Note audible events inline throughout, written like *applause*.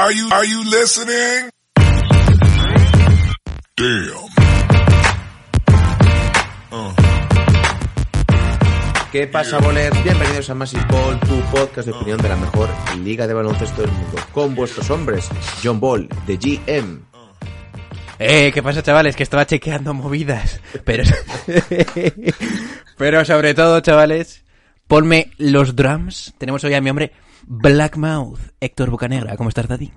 Are you, are you listening? Damn. ¿Qué pasa, bolers? Bienvenidos a Massive Ball, tu podcast de opinión de la mejor liga de baloncesto del mundo. Con vuestros hombres, John Ball, de GM. Eh, ¿qué pasa, chavales? Que estaba chequeando movidas. Pero. *laughs* Pero sobre todo, chavales, ponme los drums. Tenemos hoy a mi hombre Blackmouth, Héctor Bocanegra. ¿Cómo estás, Daddy?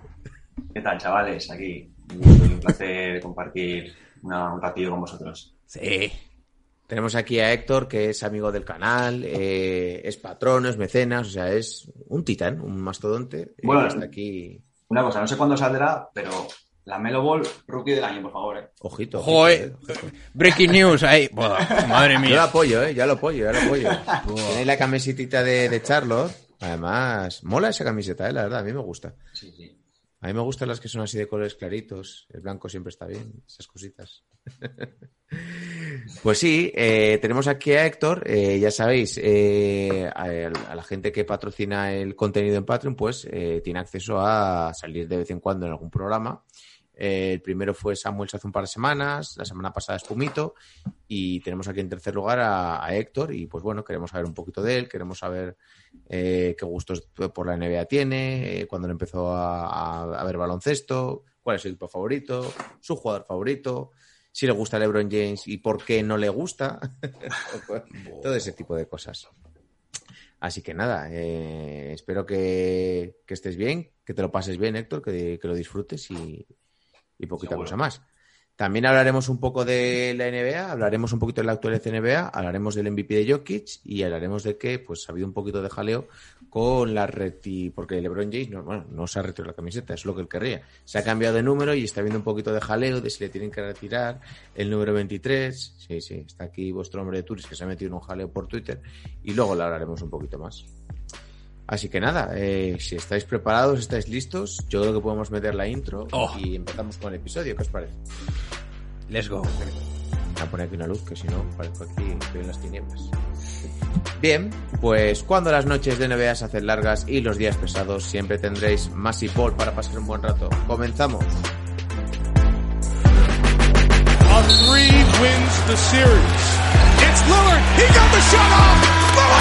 ¿Qué tal, chavales? Aquí. Un placer compartir una- un ratillo con vosotros. Sí. Tenemos aquí a Héctor, que es amigo del canal, eh, es patrono, es mecenas, o sea, es un titán, un mastodonte. Bueno. está aquí. Una cosa, no sé cuándo saldrá, pero la Melo Ball, rookie del año, por favor. ¿eh? Ojito. ojito, Joder. eh. Breaking news ahí. Buah, madre Yo lo mía. apoyo, ¿eh? Ya lo apoyo, ya lo apoyo. Tenéis la camiseta de, de Charlotte. Además, mola esa camiseta, ¿eh? La verdad, a mí me gusta. Sí, sí. A mí me gustan las que son así de colores claritos. El blanco siempre está bien, esas cositas. *laughs* pues sí, eh, tenemos aquí a Héctor. eh, ya sabéis, eh, a, a la gente que patrocina el contenido en Patreon, pues eh, tiene acceso a salir de vez en cuando en algún programa. Eh, el primero fue Samuel hace un par de semanas, la semana pasada Espumito, y tenemos aquí en tercer lugar a, Héctor. Y pues bueno, queremos saber un poquito de él, queremos saber eh, qué gustos por la NBA tiene, eh, cuándo empezó a, ver baloncesto, cuál es su equipo favorito, su jugador favorito, si le gusta LeBron James y por qué no le gusta, *laughs* todo ese tipo de cosas. Así que nada, eh, espero que, que estés bien, que te lo pases bien, Héctor, que, que lo disfrutes y, y poquita Seguro. cosa más. También hablaremos un poco de la NBA, hablaremos un poquito de la actualidad de NBA, hablaremos del MVP de Jokic y hablaremos de que pues ha habido un poquito de jaleo con la reti... Porque LeBron James no, bueno, no se ha retirado la camiseta, es lo que él querría. Se ha cambiado de número y está habiendo un poquito de jaleo de si le tienen que retirar el número 23. Sí, sí, está aquí vuestro hombre de Turis que se ha metido en un jaleo por Twitter y luego le hablaremos un poquito más. Así que nada, eh, si estáis preparados, estáis listos, yo creo que podemos meter la intro Oh. y empezamos con el episodio. ¿Qué os parece? Let's go. Voy a poner aquí una luz que si no parezco aquí estoy en las tinieblas. Bien, pues cuando las noches de NBA se hacen largas y los días pesados, siempre tendréis más y ball para pasar un buen rato. Comenzamos. A three wins the series. It's Lillard. He got the shot off. Lillard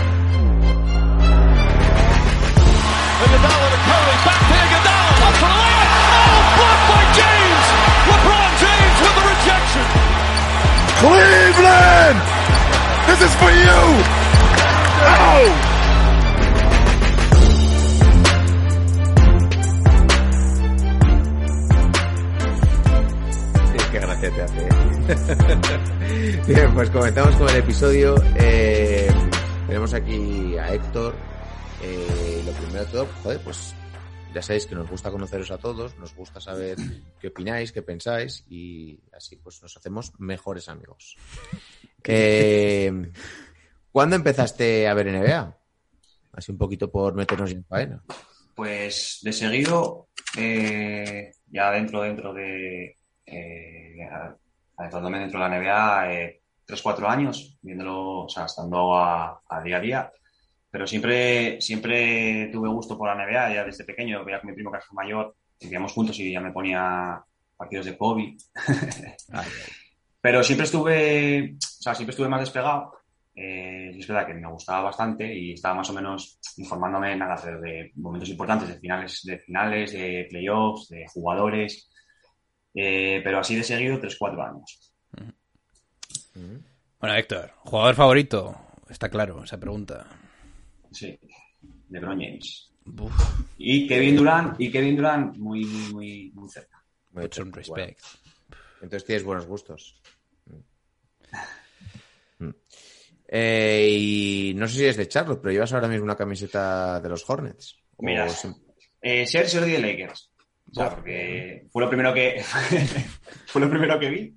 Iguodala to Curry, back to Iguodala, up for the layup. Oh, blocked by James. LeBron James with the rejection. Cleveland! This is for you! Oh! Qué gracia te hace. *laughs* Bien, pues comenzamos con el episodio. Eh, tenemos aquí a Héctor. Eh, lo primero de todo, joder, pues ya sabéis que nos gusta conoceros a todos, nos gusta saber qué opináis, qué pensáis y así pues nos hacemos mejores amigos. Eh, ¿Cuándo empezaste a ver NBA? Así un poquito por meternos en faena. Pues de seguido, eh, ya dentro, dentro de. Eh, adentrándome dentro de la NBA, eh, 3-4 años, viéndolo, o sea, estando a, a día a día. Pero siempre, siempre tuve gusto por la NBA, ya desde pequeño. Veía con mi primo que es mayor, vivíamos juntos y ya me ponía partidos de Kobe. *laughs* Pero siempre estuve, o sea, siempre estuve más despegado. Eh, es verdad que me gustaba bastante y estaba más o menos informándome nada de momentos importantes, de finales, de finales, de playoffs, de jugadores. Eh, pero así de seguido, 3-4 años. Bueno, Héctor, jugador favorito. Está claro esa pregunta. Sí, LeBron James. Uf, Y Kevin Durant, y Kevin Durant muy, muy, muy, muy cerca. Muy put some bien, bueno. respect. Entonces tienes buenos gustos. Mm. Eh, y no sé si es de Charlotte, pero llevas ahora mismo una camiseta de los Hornets. Mira, sim- Eh, ser de Lakers. O sea, porque fue lo primero que *laughs* fue lo primero que vi.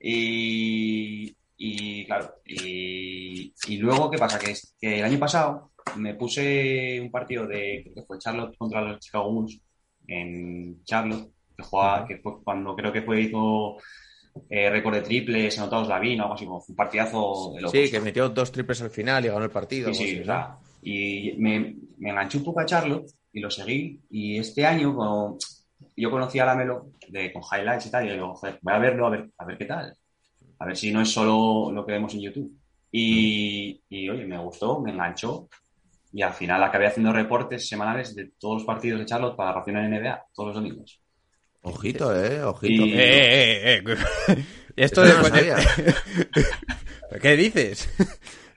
Y, y claro, y, y luego, ¿qué pasa? Que, que el año pasado me puse un partido de creo que fue Charlotte contra los Chicago Bulls en Charlotte, que, jugaba, que fue cuando creo que fue hizo eh, récord de triples, anotados Lavín o algo así, como fue un partidazo de locos. Sí, que metió dos triples al final y ganó el partido. Sí, sí, o sea, y me, me enganché un poco a Charlotte y lo seguí. Y este año, como yo conocí a Lamelo de, con highlights y tal, y digo, joder, voy a verlo a ver, a ver qué tal. A ver si no es solo lo que vemos en YouTube. Y, y, oye, me gustó, me enganchó. Y al final acabé haciendo reportes semanales de todos los partidos de Charlotte para Ración NBA, todos los domingos. Ojito, eh, ojito. Y- Eh, eh, eh. *laughs* Esto Eso no. *laughs* ¿Qué dices?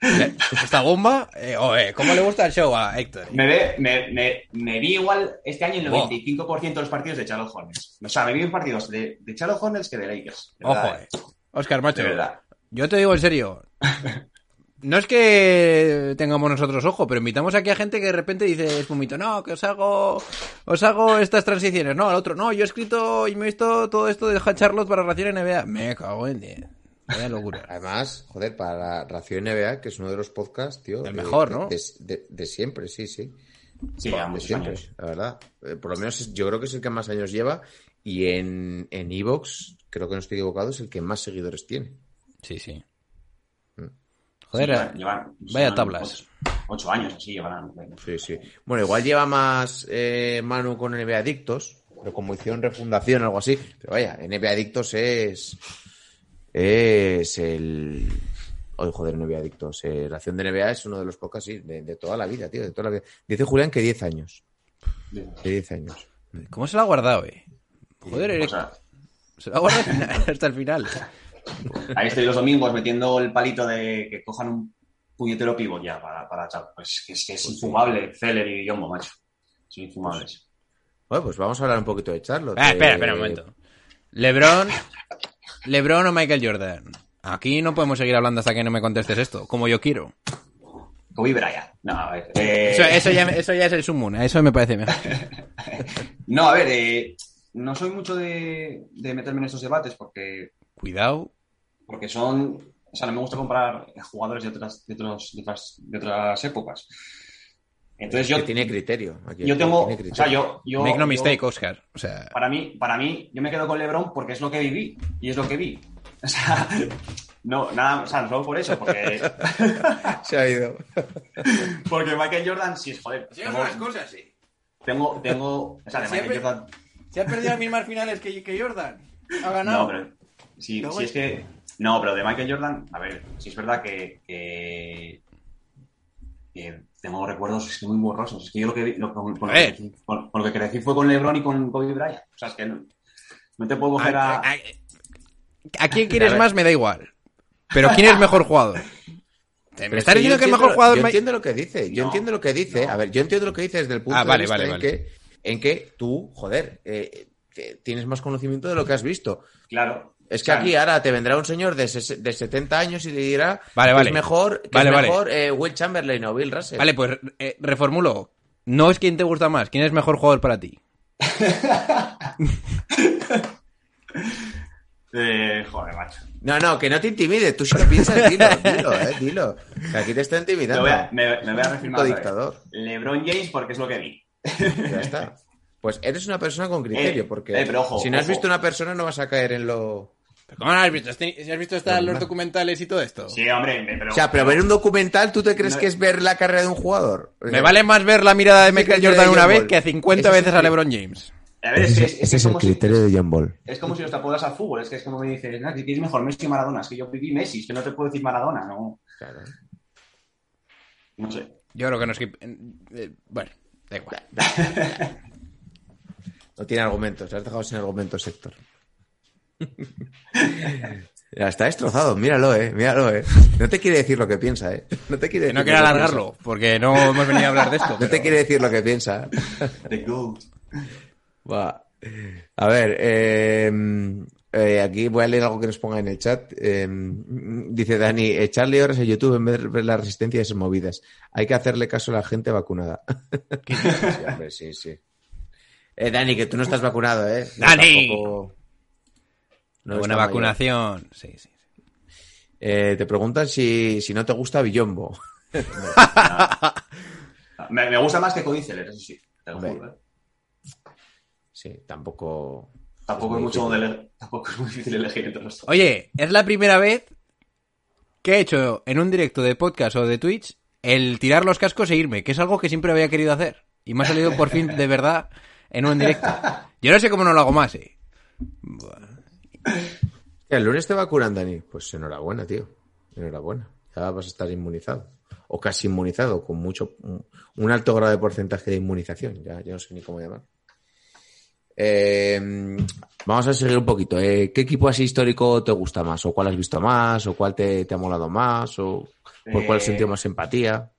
*laughs* ¿Esta bomba? Eh, oh, eh, ¿Cómo le gusta el show a Héctor? Me, ve, me, me, me vi igual este año el Wow. 95% de los partidos de Charlotte Hornets. O sea, me vi en partidos de, de Charlotte Hornets que de Lakers. de Ojo, verdad, eh. Oscar, macho. De verdad. Yo te digo en serio. *laughs* No es que tengamos nosotros ojo, pero invitamos aquí a gente que de repente dice espumito, no, que os hago, os hago estas transiciones, no, al otro, no, yo he escrito y me he visto todo esto de Charlotte para Ración NBA. Me cago en diez. Vaya locura. *laughs* Además, joder, para Ración NBA, que es uno de los podcasts, tío. El de- mejor, ¿no? De, de- de siempre, sí, sí. Sí, de siempre, años. la verdad. Eh, por lo menos es- yo creo que es el que más años lleva. Y en en Evox, creo que no estoy equivocado, es el que más seguidores tiene. Sí, sí. Mm. Joder, Sí, llevan- llevan- vaya tablas. Ocho, ocho años así llevarán. Sí, sí. Bueno, igual lleva más eh, Manu con NBA Adictos, pero como hicieron refundación o algo así. Pero vaya, NBA Adictos es. Es el. Oye, joder, NBA Adictos. Eh, la acción de NBA es uno de los podcasts, sí, de, de toda la vida, tío. De toda la vida. Dice Julián que 10 años. De 10 años. ¿cómo se lo ha guardado, eh? Joder, O sea, se al final- hasta el final. ahí estoy los domingos metiendo el palito de que cojan un puñetero pivot ya para, para echar. Pues que es, que es infumable, Zeller y Yombo, macho. Son infumables. Bueno, pues vamos a hablar un poquito de Charlotte. Ah, espera, Eh, espera un momento. LeBron, LeBron o Michael Jordan. Aquí no podemos seguir hablando hasta que no me contestes esto, como yo quiero. Kobe Bryant. No, a ver. eh, Eso, eso ya, eso ya es el sumun, eso me parece mejor. *laughs* No, a ver, eh, no soy mucho de, de meterme en estos debates porque, Cuidado. porque son. O sea, no me gusta comparar jugadores de otras, de otros, de otras, de otras épocas. Entonces yo, que tiene criterio. aquí, yo tengo. criterio. O sea, yo. yo Make no yo- mistake, Oscar. O sea, para mí, para mí, yo me quedo con LeBron porque es lo que viví y es lo que vi. *laughs* O sea, no, nada, o sea, solo por eso, porque, *laughs* Se ha ido. *laughs* porque Michael Jordan sí es joder. Tengo, cosas, sí. tengo, tengo, o sea, de Michael Jordan. Se ha perdido las mismas finales que, que Jordan. Ha No, pero si, No, si güey. es que. No, pero de Michael Jordan, a ver, si es verdad que, que, que tengo recuerdos es que muy borrosos. Es que yo lo que vi, lo, con, con lo que, con- con lo que crecí fue con LeBron y con Kobe Bryant. O sea, es que no, no te puedo coger ¿A, a. a- a quién *laughs* quieres más me da igual. Pero ¿quién es mejor jugador? *laughs* ¿Me Pero estás es diciendo que el mejor jugador Yo entiendo lo que dice. Yo No, entiendo lo que dice. no. A ver, yo entiendo lo que dice desde el punto Ah, vale, de vista vale, vale. Que, en que tú, joder, eh, te- tienes más conocimiento de lo que has visto. Claro. Es que aquí ahora te vendrá un señor de, de 70 años y te dirá Vale, que vale. es mejor, que Vale, es vale. mejor eh, Will Chamberlain o Bill Russell. Vale, pues eh, reformulo. No es quién te gusta más, quién es mejor jugador para ti. *laughs* eh, joder, macho. No, no, que no te intimides. Tú si lo piensas, dilo, *laughs* dilo, eh, dilo. Que aquí te está Me intimidando. voy a, me, me voy a vez. dictador. LeBron James porque es lo que vi. Ya está. Pues eres una persona con criterio, Eh, porque eh, pero ojo, si no has visto una persona no vas a caer en lo... ¿Pero ¿Cómo no has visto? ¿Si has visto hasta los documentales y todo esto? Sí, hombre, me- pero. O sea, pero ver un documental, ¿tú te crees No. que es ver la carrera de un jugador? Me vale más ver la mirada de Michael criterio Jordan de una vez Ball. que 50 Ese es veces el a LeBron James. A ver, es que es, es que como si- de John Ball. Es como si los te apodas al fútbol, es que es como me dices, no, que es mejor Messi o Maradona, es que yo viví Messi, es que no te puedo decir Maradona, no, Claro. no sé. Yo creo que no es que... eh, bueno, da igual. No tiene argumentos, has dejado sin argumentos, Héctor. *laughs* Ya está destrozado, míralo, eh, míralo, eh. No te quiere decir lo que piensa, eh. No te quiere Que no decir quiero alargarlo, porque no hemos venido a hablar de esto. No te quiere decir lo que piensa. The GOAT. Va. A ver, eh, Eh, aquí voy a leer algo que nos ponga en el chat. Eh, dice Dani, echarle horas a YouTube en vez de ver la resistencia esas movidas. Hay que hacerle caso a la gente vacunada. *laughs* sí, hombre, sí, sí. Eh, Dani, que tú no estás vacunado, ¿eh? ¡Dani! tampoco- no Buena está mayor. vacunación. Sí, sí. Eh, te preguntan si, si no te gusta Billombo. *laughs* Me, me gusta más que Codiceler, eso sí. Te lo Hombre. juro, ¿eh? Sí, tampoco. Tampoco, Es mucho *laughs* tampoco es muy difícil elegir entre los dos. Oye, es la primera vez que he hecho en un directo de podcast o de Twitch el tirar los cascos e irme, que es algo que siempre había querido hacer. Y me ha salido por fin de verdad en un directo. Yo no sé cómo no lo hago más, eh. ¿El lunes te vacunan, Dani? Pues enhorabuena, tío. Enhorabuena. Ya vas a estar inmunizado. O casi inmunizado, con mucho un, un alto grado de porcentaje de inmunización. Ya, ya no sé ni cómo llamar. Eh, vamos a seguir un poquito. eh. ¿Qué equipo así histórico te gusta más? ¿O cuál has visto más? ¿O cuál te, te ha molado más? ¿O por cuál has Eh, sentido más empatía?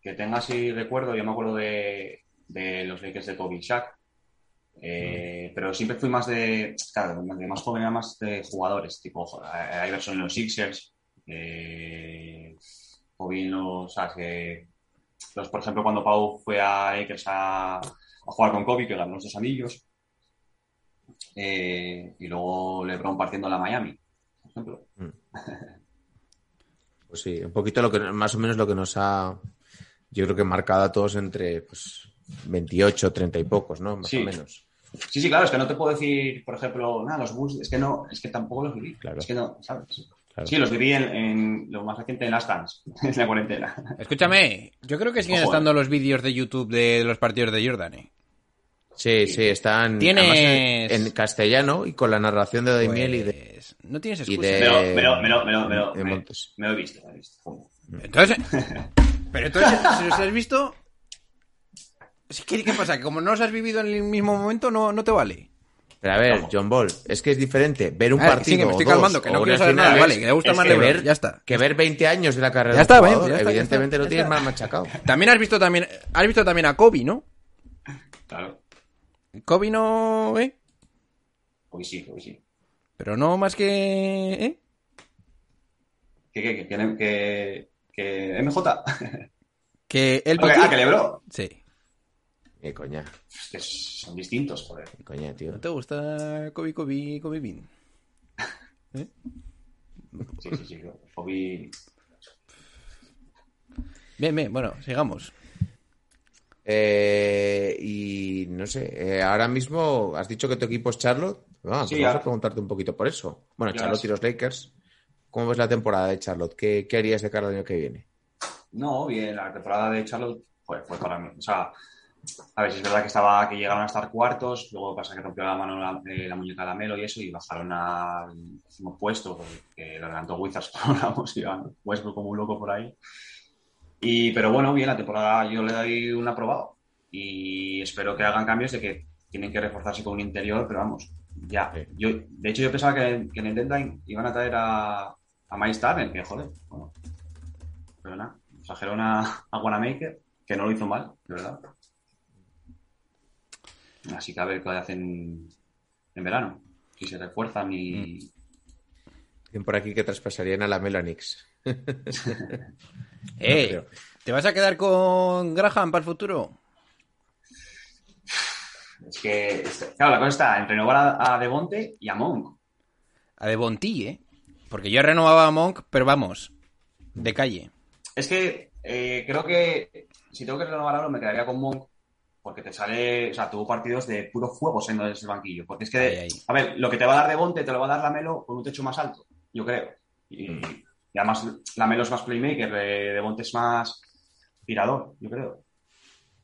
Que tenga así recuerdo, yo me acuerdo de, de los Lakers de Kobe y Shaq. Mm. Eh, Pero siempre fui más de, claro, de más joven era más de jugadores, tipo Iverson en los Sixers, Kobe en los, ¿sabes? Que los, por ejemplo, cuando Pau fue a Lakers a, a jugar con Kobe, que ganó los dos anillos, eh, y luego LeBron partiendo a la Miami, por ejemplo. Pues sí, un poquito lo que más o menos lo que nos ha, yo creo que marcado a todos entre pues, 28, 30 y pocos, ¿no? Más Sí. o menos. Sí, sí, claro, es que no te puedo decir, por ejemplo, nada, los Bulls, es que no, es que tampoco los viví. Claro. Es que no, ¿sabes? Claro. Sí, los viví en, en lo más reciente en las Dance, *laughs* en la cuarentena. Escúchame, yo creo que siguen Ojo, estando los vídeos de YouTube de los partidos de Jordan, eh. Sí, sí, están Tienes- en, en castellano y con la narración de Daimiel y de, Pues, No tienes y excusa. de, Me lo, me lo, me lo, me lo, me lo- de me- Montes. me lo he visto, me lo he visto. Joder. Entonces, *laughs* pero entonces, si los has visto, que, ¿qué pasa? Que como no los has vivido en el mismo momento, no, no te vale. Pero a ver. John Ball, es que es diferente ver un ver, partido sigue, me estoy o dos, calmando, que no quiero saber nada, vale, que me gusta más que ver, ya está. Que ver 20 años de la carrera Ya de un está, jugador, ya está, ya evidentemente está, lo tienes más machacado. También has visto también, has visto también a Kobe, ¿no? Claro, Kobe no, ¿eh? hoy sí, hoy sí. Pero no más que, ¿eh? ¿Qué, qué, qué, que, que, que MJ? Que el Ah, que- ah, que Lebron. Sí. Qué coña, Es que son distintos, joder. coña, tío. ¿No te gusta Kobe, Kobe, Kobe Bean? *laughs* Sí, sí, sí. Kobe... Bien, bien, bueno, sigamos. Eh, y no sé, eh, ahora mismo has dicho que tu equipo es Charlotte. Ah, pues vamos a preguntarte un poquito por eso. Bueno, Ya Charlotte y los Lakers. ¿Cómo ves la temporada de Charlotte? ¿Qué, qué harías de cara al año que viene? No, bien, la temporada de Charlotte fue, fue para mí. O sea, a ver, si es verdad que estaba que llegaron a estar cuartos, luego pasa que rompió la mano la, eh, la muñeca de la Melo y eso, y bajaron al décimo puesto, que lo adelantó Wizards, *laughs* como hablamos, y Westbrook como un loco por ahí. Y, pero bueno, bien, la temporada yo le doy un aprobado. Y espero que hagan cambios de que tienen que reforzarse con un interior, pero vamos, ya. Sí. Yo, de hecho, yo pensaba que, que en el deadline iban a traer a, a Miles Turner, que joder, bueno, pero nada, trajeron a, a Wanamaker, que no lo hizo mal, de verdad. Así que a ver qué hacen en verano. Si se refuerzan y. Dicen por aquí que traspasarían a la Melanix. *laughs* *laughs* Eh, creo. ¿te vas a quedar con Graham para el futuro? Es que, es- claro, la cosa está en renovar a, a Devonte y a Monk. A de Bonti, ¿eh? Porque yo renovaba a Monk, pero vamos, de calle. Es que eh, creo que si tengo que renovar ahora me quedaría con Monk porque te sale, o sea, tuvo partidos de puro fuego siendo desde el banquillo. Porque es que, Ahí, ahí. a ver, lo que te va a dar Devonte te lo va a dar la Melo con un techo más alto, yo creo. Y, y además la Melo es más playmaker, eh, Devonte es más tirador, yo creo.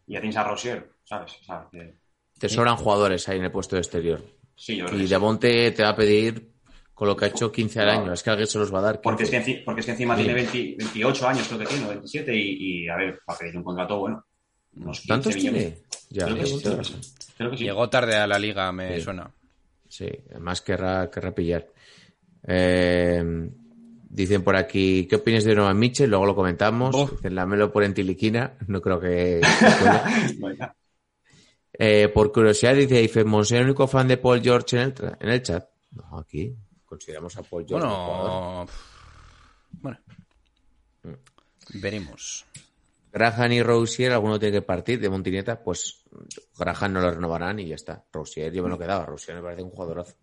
Y ya tienes a Rosier, ¿sabes? O sea, que- Te sobran jugadores ahí en el puesto de exterior. sí, yo creo Y que sí. Devonte te va a pedir con lo que ha hecho 15 al año. Es que alguien se los va a dar. Porque es, que 15. enci- porque es que encima Sí. tiene 20 28 años, creo que tiene, o 27, y, y, a ver, para pedir un contrato bueno. Unos 15 ¿Tantos millones. tiene? Ya, Creo que sí, Devonte creo que Graham. sí. Creo que sí. Llegó tarde a la liga, me Sí. suena. Sí, además querrá, querrá pillar. Eh, dicen por aquí, ¿qué opinas de Donovan Mitchell? Luego lo comentamos. Uf. Dicen, lámelo por entiliquina. No creo que... *laughs* Eh, por curiosidad, dice Ife Monse, el único fan de Paul George en el, en el chat. No, aquí consideramos a Paul George. Bueno. Bueno. Veremos. Graham y Rousier, alguno tiene que partir de Montineta, pues Graham no lo renovarán y ya está. Rousier yo me lo quedaba. Rousier me parece un jugadorazo.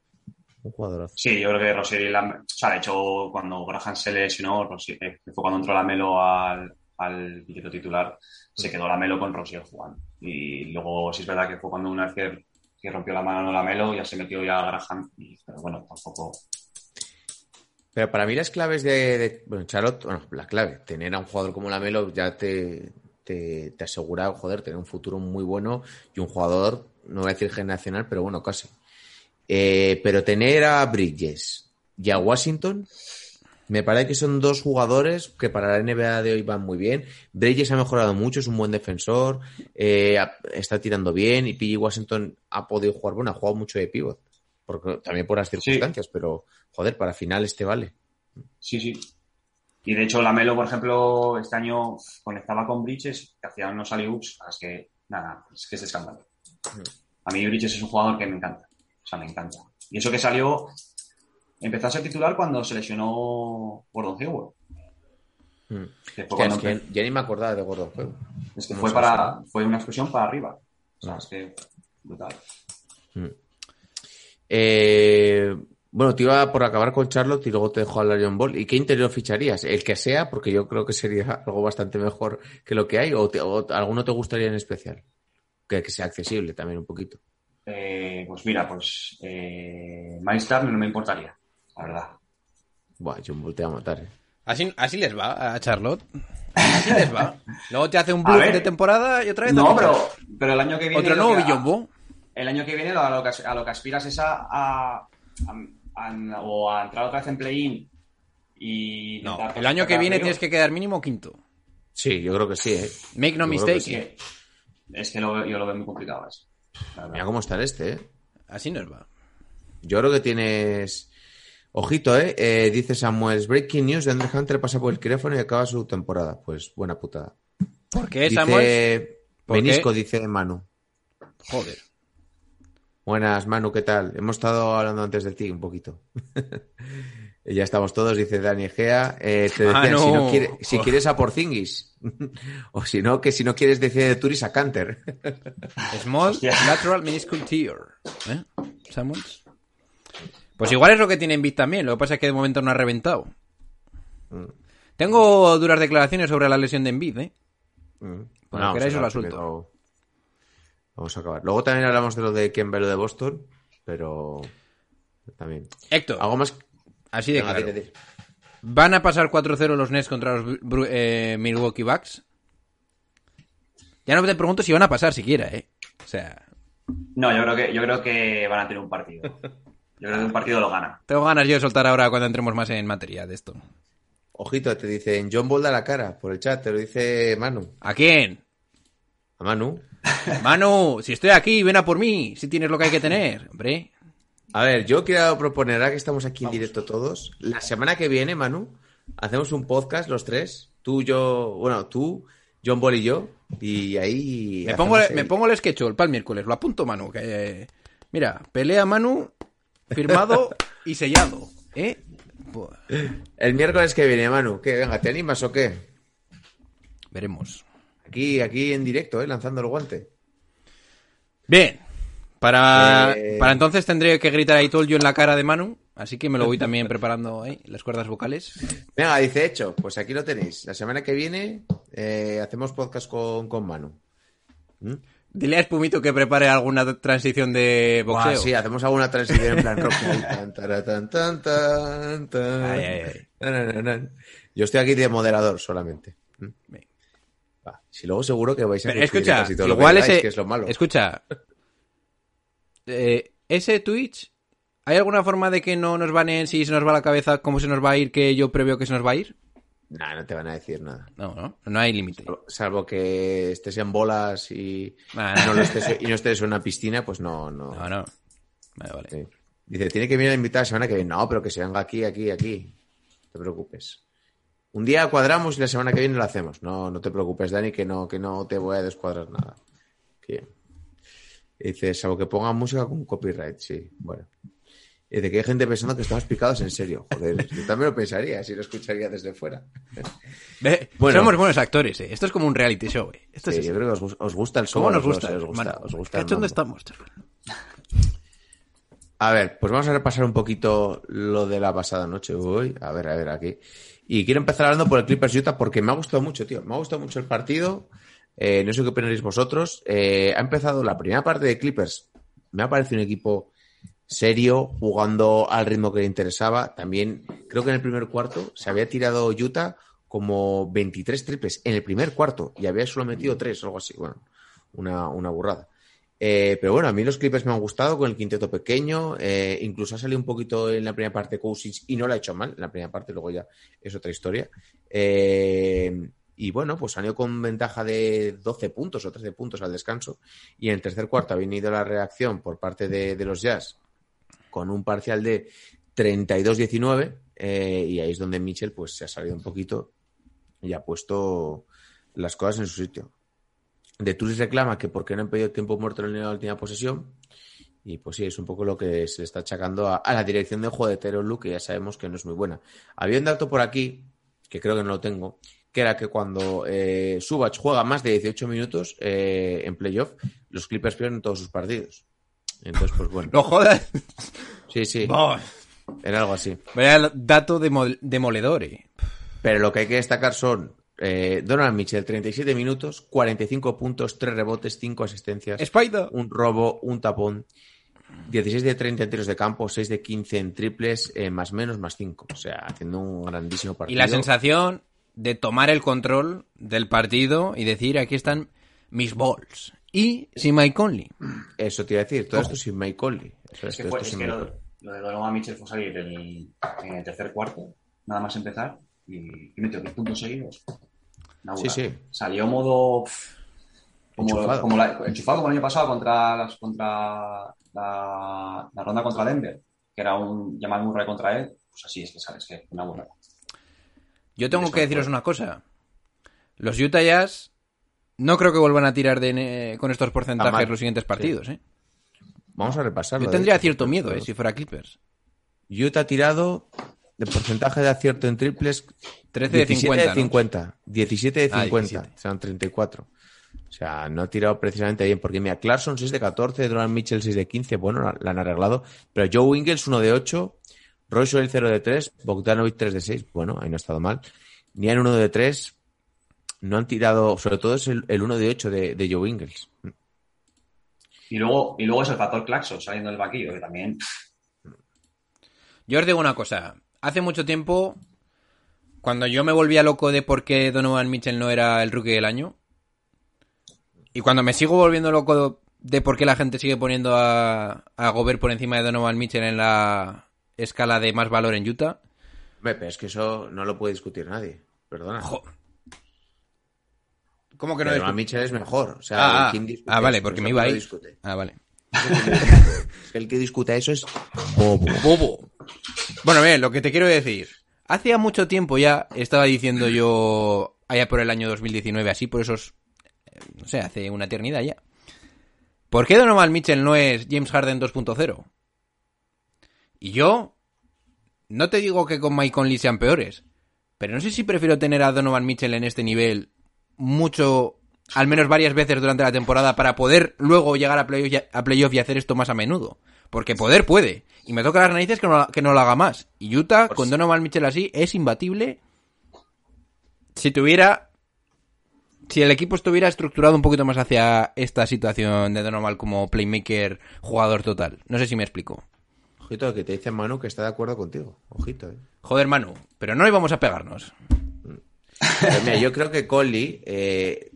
Un jugadorazo. Sí, yo creo que Rosier y la... O sea, de hecho, cuando Graham se lesionó, Rosier, eh, fue cuando entró la Melo al, al titular, se quedó la Melo con Rosier jugando. Y luego, sí es verdad que fue cuando una vez que, que rompió la mano la Melo, ya se metió ya Graham. Y, pero bueno, tampoco... Pero para mí las claves de, de- bueno, Charlotte, bueno, la clave, tener a un jugador como Lamelo ya te, te, te asegura, joder, tener un futuro muy bueno y un jugador, no voy a decir generacional, pero bueno, casi. Eh, pero tener a Bridges y a Washington, me parece que son dos jugadores que para la NBA de hoy van muy bien. Bridges ha mejorado mucho, es un buen defensor, eh, está tirando bien y PG Washington ha podido jugar, bueno, ha jugado mucho de pivot, porque, también por las circunstancias, pero joder, para finales te vale. Sí, sí. Y de hecho, Lamelo, por ejemplo, este año conectaba con Bridges, que hacía unos alley-oops, es que, nada, es que es escándalo. A mí Bridges es un jugador que me encanta. O sea, me encanta. Y eso que salió, empezó a ser titular cuando se lesionó Gordon Hayward. Mm. Que fue es que ya ni me acordaba de Gordon Hayward. es que no fue para, fue una explosión para arriba. O sea, Ah. es que brutal. Eh, bueno, te iba por acabar con Charlotte y luego te dejo hablar John Ball. ¿Y qué interior ficharías? El que sea, porque yo creo que sería *laughs* algo bastante mejor que lo que hay, o, te- o alguno te gustaría en especial. Que, que sea accesible también un poquito. Eh, pues mira, pues eh, Miles Turner no me importaría, la verdad. Buah, Ball te va a matar, eh. Así, así les va a Charlotte. Así les va. Luego te hace un ver. de temporada y otra vez. No, pero, pero el año que viene. Otro nuevo Billombo. El año que viene a lo que, a lo que aspiras es a, a- a- a- o a entrar otra vez en play-in y No, el año que viene tienes que quedar mínimo quinto. Sí, yo creo que sí, eh. Make no Yo creo que mistake. sí. Es que lo- yo lo veo muy complicado eso. Mira cómo está el este, eh. Así nos va. Yo creo que tienes. Ojito, ¿eh? Eh, Dice Samuel, breaking news, de Andre Hunter pasa por el quirófano y acaba su temporada. Pues buena putada. ¿Por qué, Dice. Menisco, dice Manu. Joder. Buenas, Manu, ¿qué tal? Hemos estado hablando antes de ti un poquito. *laughs* ya estamos todos, dice Dani Egea. Eh, te decían, Manu. si, no quiere- si quieres a Porzingis. *laughs* o si no, que si no quieres decir de Turis a Canter. *laughs* Small Hostia. lateral minuscule tear. ¿Eh? Samuel. Pues igual es lo que tiene Embiid también. Lo que pasa es que de momento no ha reventado. Mm. Tengo duras declaraciones sobre la lesión de Embiid, ¿eh? Mm. Bueno, vamos queráis a os lo primero. Vamos a acabar. Luego también hablamos de lo de Kemba y lo de Boston, pero también. Héctor, Algo más. Así de Venga, claro. ¿Van a pasar 4-0 los Nets contra los eh, Milwaukee Bucks? Ya no te pregunto si van a pasar siquiera, ¿eh? O sea, No, yo creo que yo creo que van a tener un partido. Yo creo que un partido lo gana. tengo ganas yo de soltar ahora cuando entremos más en materia de esto. Ojito, te dicen John Ball da la cara por el chat, te lo dice Manu. ¿A quién? A Manu. *laughs* Manu, si estoy aquí, ven a por mí, si tienes lo que hay que tener, hombre. A ver, yo quiero proponer, ahora que estamos aquí en directo todos, la semana que viene, Manu, hacemos un podcast los tres, tú, yo, bueno, tú, John Ball y yo, y ahí... Me pongo, el- me pongo el sketch para el miércoles, lo apunto, Manu. Que, eh, mira, pelea Manu, firmado *laughs* y sellado, ¿eh? El miércoles que viene, Manu, ¿qué? Venga, ¿te animas o qué? veremos. Aquí, aquí en directo, ¿eh? Lanzando el guante. Bien, para, Eh, para entonces tendré que gritar ahí todo yo en la cara de Manu, así que me lo voy también *laughs* preparando ahí, las cuerdas vocales. Venga, dice hecho, pues aquí lo tenéis. La semana que viene eh, hacemos podcast con, con Manu. ¿Mm? Dile a Espumito que prepare alguna transición de boxeo. sí, hacemos alguna transición en plan rock. Yo estoy aquí de moderador solamente. ¿Mm? Va, Si luego seguro que vais a Pero escucha, casi todo lo igual que digáis, ese. que es lo malo. Escucha. Eh, ese Twitch, ¿hay alguna forma de que no nos baneen si se nos va la cabeza cómo se nos va a ir que yo preveo que se nos va a ir? Nah, no te van a decir nada. No, no, no hay límite. Salvo- Salvo que estés en bolas y, no, lo estés, y no estés en una piscina, pues no, no. No, no. Vale, vale. Sí. Dice, tiene que venir a invitar la semana que viene. No, pero que se venga aquí, aquí, aquí. No te preocupes. Un día cuadramos y la semana que viene lo hacemos. No, no te preocupes, Dani, que no, que no te voy a descuadrar nada. Que- Dice, salvo que ponga música con copyright, sí. Bueno. Y de que hay gente pensando que estamos picados en serio. Joder, *laughs* yo también lo pensaría si lo escucharía desde fuera. Bueno. Somos buenos actores, ¿eh? Esto es como un reality show, ¿eh? Esto es Sí, yo creo que os, gus- os gusta el show. ¿Cómo a nos gusta? dos, os gusta, Mano, os gusta el ¿Cachondo mambo. estamos? A ver, pues vamos a repasar un poquito lo de la pasada noche. Uy, a ver, a ver, aquí. Y quiero empezar hablando por el Clippers Utah porque me ha gustado mucho, tío. Me ha gustado mucho el partido. Eh, no sé qué opináis vosotros. Eh, ha empezado la primera parte de Clippers. Me ha parecido un equipo serio, jugando al ritmo que le interesaba. También creo que en el primer cuarto se había tirado Utah como 23 triples en el primer cuarto y había solo metido 3 o algo así. Bueno, una, una burrada. Eh, pero bueno, a mí los Clippers me han gustado con el quinteto pequeño. incluso ha salido un poquito en la primera parte Cousins y no lo ha hecho mal en la primera parte, luego ya es otra historia. Eh, y bueno, pues ido con ventaja de 12 puntos o 13 puntos al descanso. Y en el tercer cuarto ha venido la reacción por parte de, los Jazz con un parcial de 32-19. eh, y ahí es donde Mitchell pues, se ha salido un poquito y ha puesto las cosas en su sitio. De reclama que porque no han pedido tiempo muerto en la última posesión. Y pues sí, es un poco lo que se está achacando a, la dirección de juego de Tero Luke, que ya sabemos que no es muy buena. Había un dato por aquí, que creo que no lo tengo, que era que cuando eh, Subach juega más de 18 minutos eh, en playoff, los Clippers pierden todos sus partidos. Entonces, pues bueno. *laughs* ¡No jodas! Sí, sí, Oh, era algo así. vaya dato demo- demoledor, ¿eh? Pero lo que hay que destacar son eh, Donovan Mitchell, 37 minutos, 45 puntos, 3 rebotes, 5 asistencias, Spider. un robo, un tapón, 16 de 30 en tiros de campo, 6 de 15 en triples, eh, más menos, más 5. O sea, haciendo un grandísimo Y partido. la sensación de tomar el control del partido y decir, aquí están mis balls. Y sin Mike Conley. Eso te iba a decir, todo esto sin Mike Conley. Eso Es que, fue, es lo, de Donovan Mitchell fue salir el- en el tercer cuarto, nada más empezar, y, y metió 10 puntos seguidos. Una Sí, sí. Salió modo. pff, Como, Enchufado. como la- enchufado como el año pasado contra, las, contra la, la ronda contra Denver, que era un Jamal Murray contra él. Pues así es que sabes que una burrada. Yo tengo que deciros una cosa. Los Utah Jazz no creo que vuelvan a tirar de, con estos porcentajes los siguientes partidos, ¿eh? Vamos a repasarlo. Yo tendría cierto miedo, ¿eh? Si fuera Clippers. Utah ha tirado de porcentaje de acierto en triples 13 de 17 50, de ¿no? 50, 17 de Ah, 50, 17. serán 34. O sea, no ha tirado precisamente bien, porque mira, Clarkson 6 de 14, Donovan Mitchell 6 de 15, bueno, la, la han arreglado, pero Joe Ingles 1 de 8, Royce el 0 de 3, Bogdanovic 3 de 6, bueno, ahí no ha estado mal. Nian 1 de 3, no han tirado, sobre todo es el, el 1 de 8 de, de Joe Ingles. Y luego, y luego es el factor Claxon saliendo del vaquillo, que también. Yo os digo una cosa. Hace mucho tiempo, cuando yo me volvía loco de por qué Donovan Mitchell no era el rookie del año, y cuando me sigo volviendo loco de por qué la gente sigue poniendo a, a Gobert por encima de Donovan Mitchell en la escala de más valor en Utah, Hombre, pero es que eso no lo puede discutir nadie, perdona. jo- ¿Cómo que no Donovan discu- Mitchell es mejor. O sea, Ah, ah, ¿quién discute ah, vale, eso? porque me iba ahí. discute. Ah, vale. Es que el que discuta eso es bobo. Bobo. Bueno, bien, lo que te quiero decir. Hacía mucho tiempo ya estaba diciendo yo, allá por el año 2019, así por esos, no sé, hace una eternidad ya. ¿Por qué Donovan Mitchell no es James Harden 2.0? Y yo, no te digo que con Mike Conley sean peores, pero no sé si prefiero tener a Donovan Mitchell en este nivel mucho, al menos varias veces durante la temporada para poder luego llegar a playoff y, a playoff y hacer esto más a menudo. Porque poder puede. Y me toca las narices que no, que no lo haga más. Y Utah, Por con Donovan Mitchell así, es imbatible. Si tuviera... Si el equipo estuviera estructurado un poquito más hacia esta situación de Donovan como playmaker, jugador total. No sé si me explico. Ojito, que te dice Manu que está de acuerdo contigo. Ojito, eh. Joder, Manu, pero no íbamos a pegarnos. Pero mira, yo creo que Conley eh,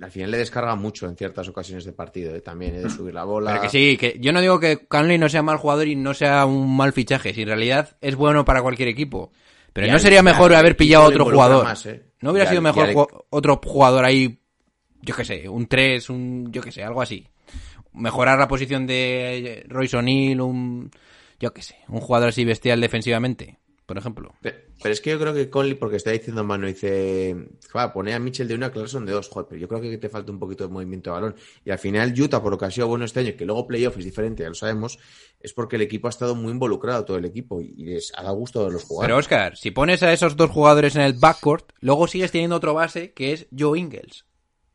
al final le descarga mucho en ciertas ocasiones de partido, eh, también, eh, de subir la bola. Pero que sí, que yo no digo que Conley no sea mal jugador y no sea un mal fichaje, si en realidad es bueno para cualquier equipo. Pero Y no al- sería mejor al haber pillado otro jugador. más, eh. No hubiera Y sido al- mejor ju- otro jugador ahí, yo qué sé, un 3, un, yo qué sé, algo así. Mejorar la posición de Royce O'Neal, un, yo qué sé, un jugador así bestial defensivamente. por ejemplo. Pe- Pero es que yo creo que Conley, porque está diciendo mano, dice, va, pone a Mitchell de una, Clarkson de dos, joder, pero yo creo que te falta un poquito de movimiento de balón. Y al final Utah, por lo que ha sido bueno este año, que luego playoff es diferente, ya lo sabemos, es porque el equipo ha estado muy involucrado, todo el equipo, y les ha dado gusto de los Pero jugadores. Oscar, si pones a esos dos jugadores en el backcourt, luego sigues teniendo otro base que es Joe Ingles.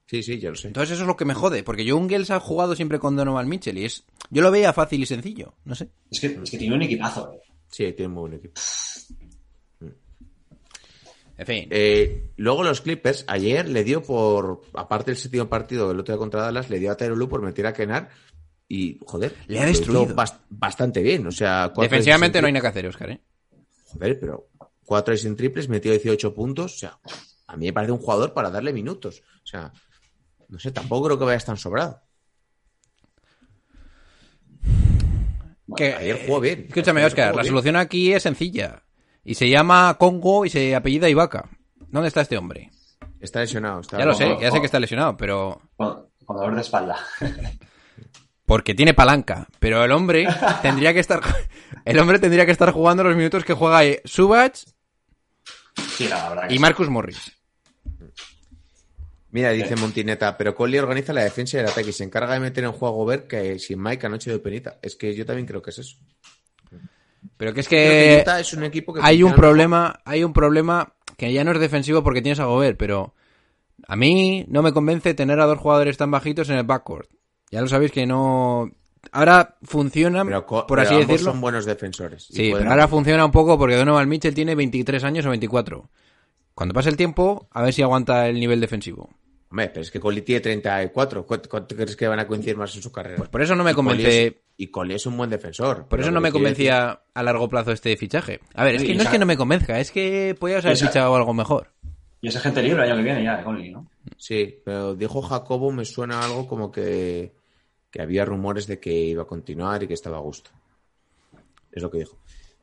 Sí, sí, ya lo sé. Entonces eso es lo que me jode, porque Joe Ingles ha jugado siempre con Donovan Mitchell y es... Yo lo veía fácil y sencillo, no sé. Es que, es que tiene un equipazo, eh. Sí, tiene muy buen equipo. En fin. Eh, luego los Clippers, ayer le dio por, aparte del séptimo partido del otro día contra Dallas, le dio a Tyronn Lue por meter a Kenar y, joder, Le ha destruido. bas- bastante bien. O sea, cuatro Defensivamente de no hay nada que hacer, Oscar, ¿eh? Joder, pero 4 en triples, metió 18 puntos. O sea, a mí me parece un jugador para darle minutos. O sea, no sé, tampoco creo que vayas tan sobrado. Que- Ayer jugó bien. Escúchame, Ayer Oscar, la bien. solución aquí es sencilla. Y se llama Congo y se apellida Ibaka. ¿Dónde está este hombre? Está lesionado. Está Ya lo sé, ya sé que está lesionado, pero... Con, con dolor de espalda. *laughs* Porque tiene palanca. Pero el hombre tendría que estar... *laughs* El hombre tendría que estar jugando los minutos que juega eh, Subach Sí, la verdad. que y sí. Marcus Morris. Mira, dice Montineta, pero Conley organiza la defensa y el ataque y se encarga de meter en juego ver que sin Mike anoche de penita. Es que yo también creo que es eso. Pero que es que que... Es un equipo que hay un problema, hay un problema que ya no es defensivo porque tienes a Gobert, pero a mí no me convence tener a dos jugadores tan bajitos en el backcourt. Ya lo sabéis que no... Ahora funciona, Pero, por pero así ambos decirlo. son buenos defensores. Sí, pero ahora funciona un poco porque Donovan Mitchell tiene 23 años o 24. Cuando pase el tiempo, a ver si aguanta el nivel defensivo. Hombre, pero es que Conley tiene 34. ¿Cuánto, cuánto crees que van a coincidir más en su carrera? Pues por eso no me convence- Y Conley es un buen defensor. Por eso no me decir- convencía a largo plazo este fichaje. A ver, es Sí, que no es esa- que no me convenzca, es que podías haber Esa- fichado algo mejor. Y ese gente libre el año que viene ya, de Conley, ¿no? Sí, pero dijo Jacobo, me suena algo como que, que había rumores de que iba a continuar y que estaba a gusto. Es lo que dijo.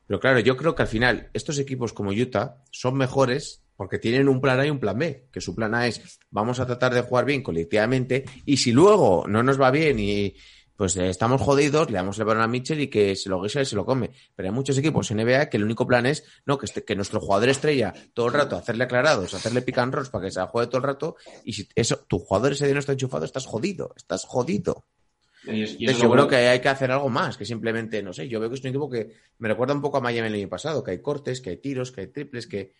Pero claro, yo creo que al final estos equipos como Utah son mejores porque tienen un plan A y un plan B. Que su plan A es vamos a tratar de jugar bien colectivamente y si luego no nos va bien y pues estamos jodidos, le damos el balón a Mitchell y que se lo guisa y se lo come. Pero hay muchos equipos en NBA que el único plan es no que, este- que nuestro jugador estrella todo el rato hacerle aclarados, hacerle pick and rolls para que se la juegue todo el rato y si eso tu jugador ese día no está enchufado, estás jodido, estás jodido. Y, es- y Entonces, eso yo creo que hay que hacer algo más, que simplemente, no sé, yo veo que es un equipo que me recuerda un poco a Miami el año pasado, que hay cortes, que hay tiros, que hay triples, que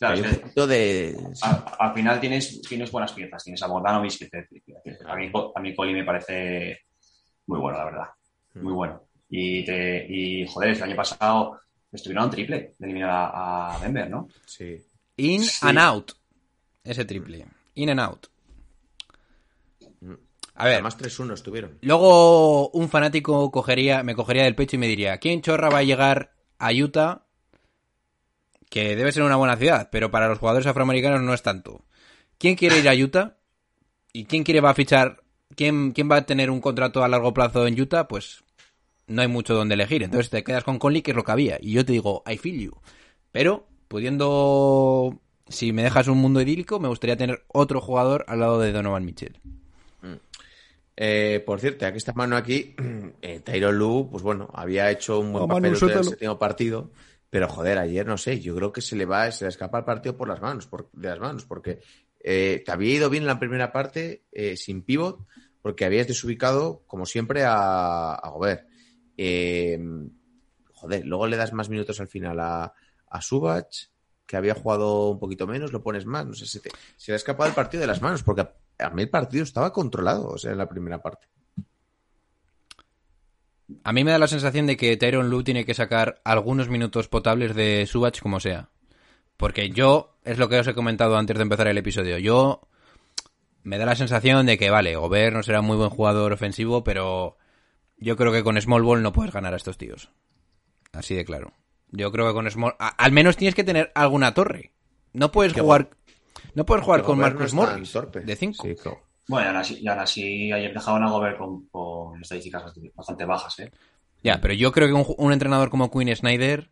Claro, hay es un que poquito de... al, al final tienes, tienes buenas piezas. Tienes a Bogdanovich, que, te- a, mí, a mí Conley me parece muy bueno, la verdad. Mm. Muy bueno. Y, te, y joder, el año pasado estuvieron a un triple de eliminar a, a Denver, ¿no? Sí. In Sí. and out. Ese triple. In and out. A ver, Además 3-1 estuvieron. luego un fanático cogería, me cogería del pecho y me diría, ¿quién chorra va a llegar a Utah? Que debe ser una buena ciudad, pero para los jugadores afroamericanos no es tanto. ¿Quién quiere ir a Utah? ¿Y quién quiere va a fichar? ¿Quién, quién va a tener un contrato a largo plazo en Utah? Pues no hay mucho donde elegir. Entonces te quedas con Conley, que es lo que había. Y yo te digo, I feel you. Pero, pudiendo, si me dejas un mundo idílico, me gustaría tener otro jugador al lado de Donovan Mitchell. Eh, por cierto, aquí está Manu aquí, *clears throat* eh, Tyron Lu, pues bueno, había hecho un buen Oh, Manu, papel en el séptimo partido, pero joder, ayer no sé, yo creo que se le va, se le escapa el partido por las manos, por, de las manos, porque eh, te había ido bien en la primera parte eh, sin pivot, porque habías desubicado, como siempre, a, a Gobert. Eh, joder, luego le das más minutos al final a, a Subach, que había jugado un poquito menos, lo pones más, no sé, se, te- se le ha escapado el partido de las manos, porque a, a mí el partido estaba controlado, o sea, en la primera parte. A mí me da la sensación de que Tyron Lue tiene que sacar algunos minutos potables de Subach como sea. Porque yo, es lo que os he comentado antes de empezar el episodio, yo me da la sensación de que, vale, Gobert no será muy buen jugador ofensivo, pero yo creo que con Small Ball no puedes ganar a estos tíos. Así de claro. Yo creo que con Small... a- al menos tienes que tener alguna torre. No puedes Que jugar... No puedes jugar con no Marcus tan Morris torpe. de 5. Sí, claro. Bueno, y aún así, y aún así ayer dejaban a Gobert con, con estadísticas bastante- bastante bajas, ¿eh? Ya, pero yo creo que un, entrenador como Quinn Snyder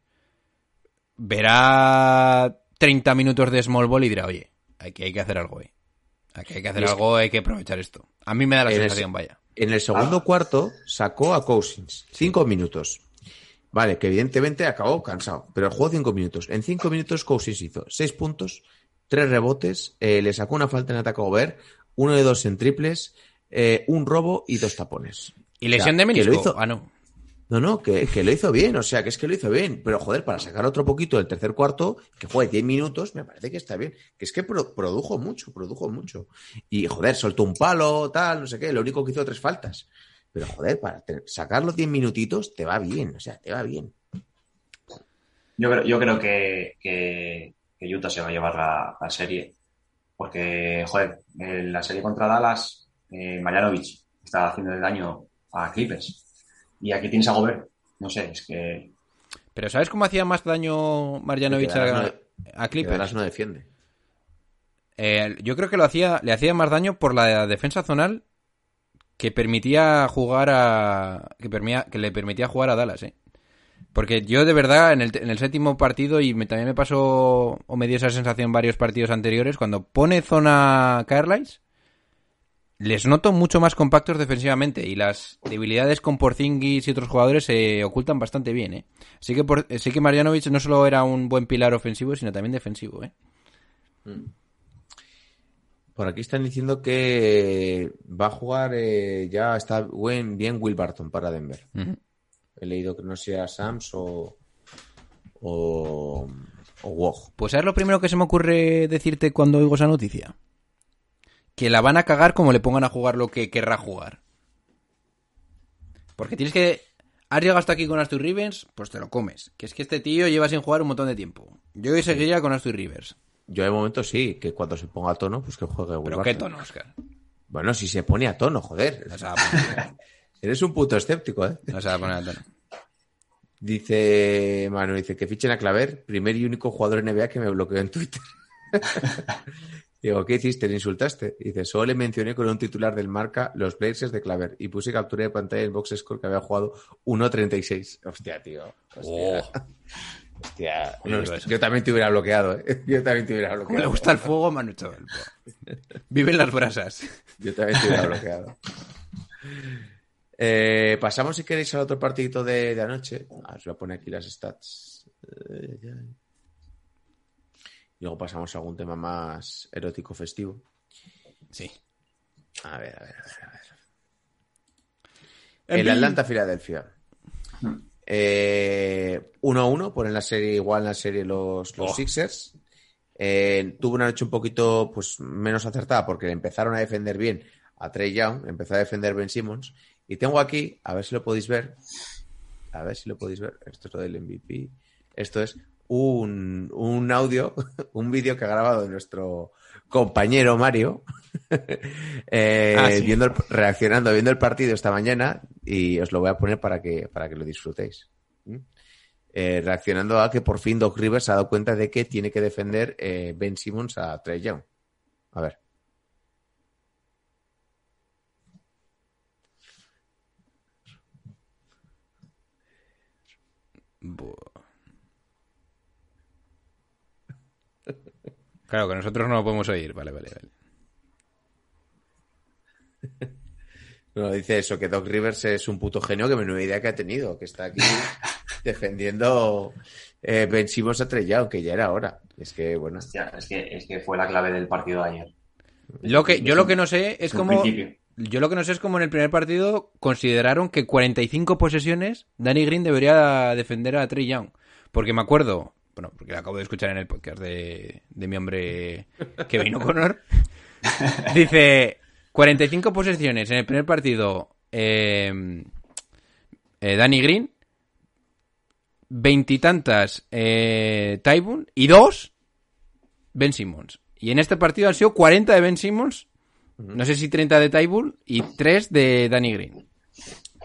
verá 30 minutos de small ball y dirá, oye, aquí hay que hacer algo, eh. Aquí hay que hacer algo, hay que aprovechar esto. A mí me da la En sensación, vaya. En el segundo cuarto sacó a Cousins, cinco minutos. Vale, que evidentemente acabó cansado, pero jugó cinco minutos. En cinco minutos Cousins hizo seis puntos, tres rebotes, eh, le sacó una falta en ataque over, uno de dos en triples, eh, un robo y dos tapones. ¿Y lesión O sea, de que lo menisco? hizo- Ah, no. No, no, que, que lo hizo bien, o sea, que es que lo hizo bien. Pero joder, para sacar otro poquito del tercer cuarto, que juegue 10 minutos, me parece que está bien. Que es que pro- produjo mucho, produjo mucho. Y joder, soltó un palo, tal, no sé qué, lo único que hizo tres faltas. Pero joder, para sacar los 10 minutitos te va bien, o sea, te va bien. Yo creo, yo creo que, que, que Utah se va a llevar la, la serie. Porque, joder, en la serie contra Dallas, eh, Marjanovic está haciendo el daño a Clippers. Y aquí tienes a Gobert. No sé, es que Pero ¿sabes cómo hacía más daño Marjanovic a, no- a Que Dallas Clippers? no defiende. Eh, yo creo que lo hacía, le hacía más daño por la defensa zonal que permitía jugar a. que, permitía, que le permitía jugar a Dallas, eh. Porque yo de verdad, en el, en el séptimo partido, y me- también me pasó o me dio esa sensación varios partidos anteriores, cuando pone zona Carlisle, les noto mucho más compactos defensivamente y las debilidades con Porzingis y otros jugadores se ocultan bastante bien, ¿eh? Así que, por, sí que Marjanovic no solo era un buen pilar ofensivo, sino también defensivo, ¿eh? Por aquí están diciendo que va a jugar, eh, ya está buen, bien Will Barton para Denver. He leído que no sea Sams o. o. o Woj. Pues ¿sabes lo primero que se me ocurre decirte cuando oigo esa noticia? Que la van a cagar como le pongan a jugar lo que querrá jugar. Porque tienes que... ¿Has llegado hasta aquí con Astur Rivers? Pues te lo comes. Que es que este tío lleva sin jugar un montón de tiempo. Yo hoy seguiría con Astur Rivers. Yo de momento sí, que cuando se ponga a tono, pues que juegue Pero qué tono, Oscar. Bueno, si se pone a tono, joder. No se va a poner, Eres un puto escéptico, ¿eh? no se va a poner a tono. Dice Manu, dice que fichen a Claver, primer y único jugador NBA que me bloqueó en Twitter. *laughs* Digo, ¿qué hiciste? ¿Le insultaste? Dice, solo le mencioné con un titular del marca los Blazers de Claver y puse captura de pantalla en box score que había jugado 1.36. Hostia, tío. Hostia. Hostia. No, digo eso. yo también te hubiera bloqueado, ¿eh? *laughs* Yo también te hubiera bloqueado. le gusta el fuego, Manu Chaval. *laughs* Viven las brasas. Yo también te hubiera bloqueado. Eh, pasamos, si queréis, al otro partidito de, de anoche. Ah, os voy a poner aquí las stats. Eh. Y luego pasamos a algún tema más erótico festivo. Sí. A ver, a ver, a ver. A ver. El Atlanta-Filadelfia. Eh, 1-1, ponen la serie igual en la serie los, los Oh. Sixers. Eh, tuvo una noche un poquito pues, menos acertada porque empezaron a defender bien a Trey Young, empezó a defender Ben Simmons. Y tengo aquí, a ver si lo podéis ver. A ver si lo podéis ver. Esto es lo del MVP. Esto es un, un audio, *laughs* un vídeo que ha grabado nuestro compañero Mario, *laughs* eh, Ah, sí. viendo el- reaccionando, viendo el partido esta mañana, y os lo voy a poner para que, para que lo disfrutéis. ¿Mm? Eh, reaccionando a que por fin Doc Rivers se ha dado cuenta de que tiene que defender eh, Ben Simmons a Trey Young. A ver. Claro, que nosotros no lo podemos oír. Vale, vale, vale. *laughs* No, dice eso, que Doc Rivers es un puto genio, que menuda idea que ha tenido, que está aquí *laughs* defendiendo eh, Ben Simmons a Trey Young, que ya era hora. Es que, bueno, hostia, es que, es que fue la clave del partido de ayer. Lo que, yo lo que no sé es cómo... principio. Yo lo que no sé es cómo en el primer partido consideraron que 45 posesiones Danny Green debería defender a Trey Young. Porque me acuerdo, bueno, porque lo acabo de escuchar en el podcast de, de mi hombre Kevin O'Connor. *laughs* Dice, 45 posesiones en el primer partido eh, eh, Danny Green, veintitantas eh, Tybun y dos Ben Simmons. Y en este partido han sido 40 de Ben Simmons, no sé si 30 de Tybull y 3 de Danny Green.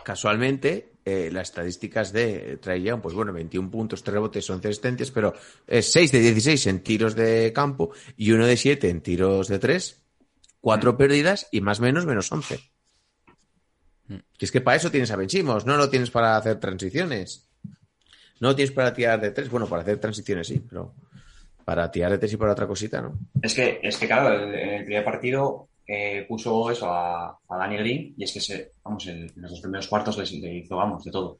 casualmente, eh, las estadísticas de Trey Young, pues bueno, 21 puntos, 3 rebotes, 11 asistencias, pero es 6 de 16 en tiros de campo y 1 de 7 en tiros de 3, 4 pérdidas y más menos menos 11. Que es que para eso tienes a Ben Simmons, no lo tienes para hacer transiciones. No lo tienes para tirar de 3, bueno, para hacer transiciones sí, pero para tirar de 3 y para otra cosita, ¿no? Es que, es que claro, el- en el primer partido eh, puso eso a, a Danny Green y es que se, vamos, en, en los dos primeros cuartos le, le hizo, vamos, de todo.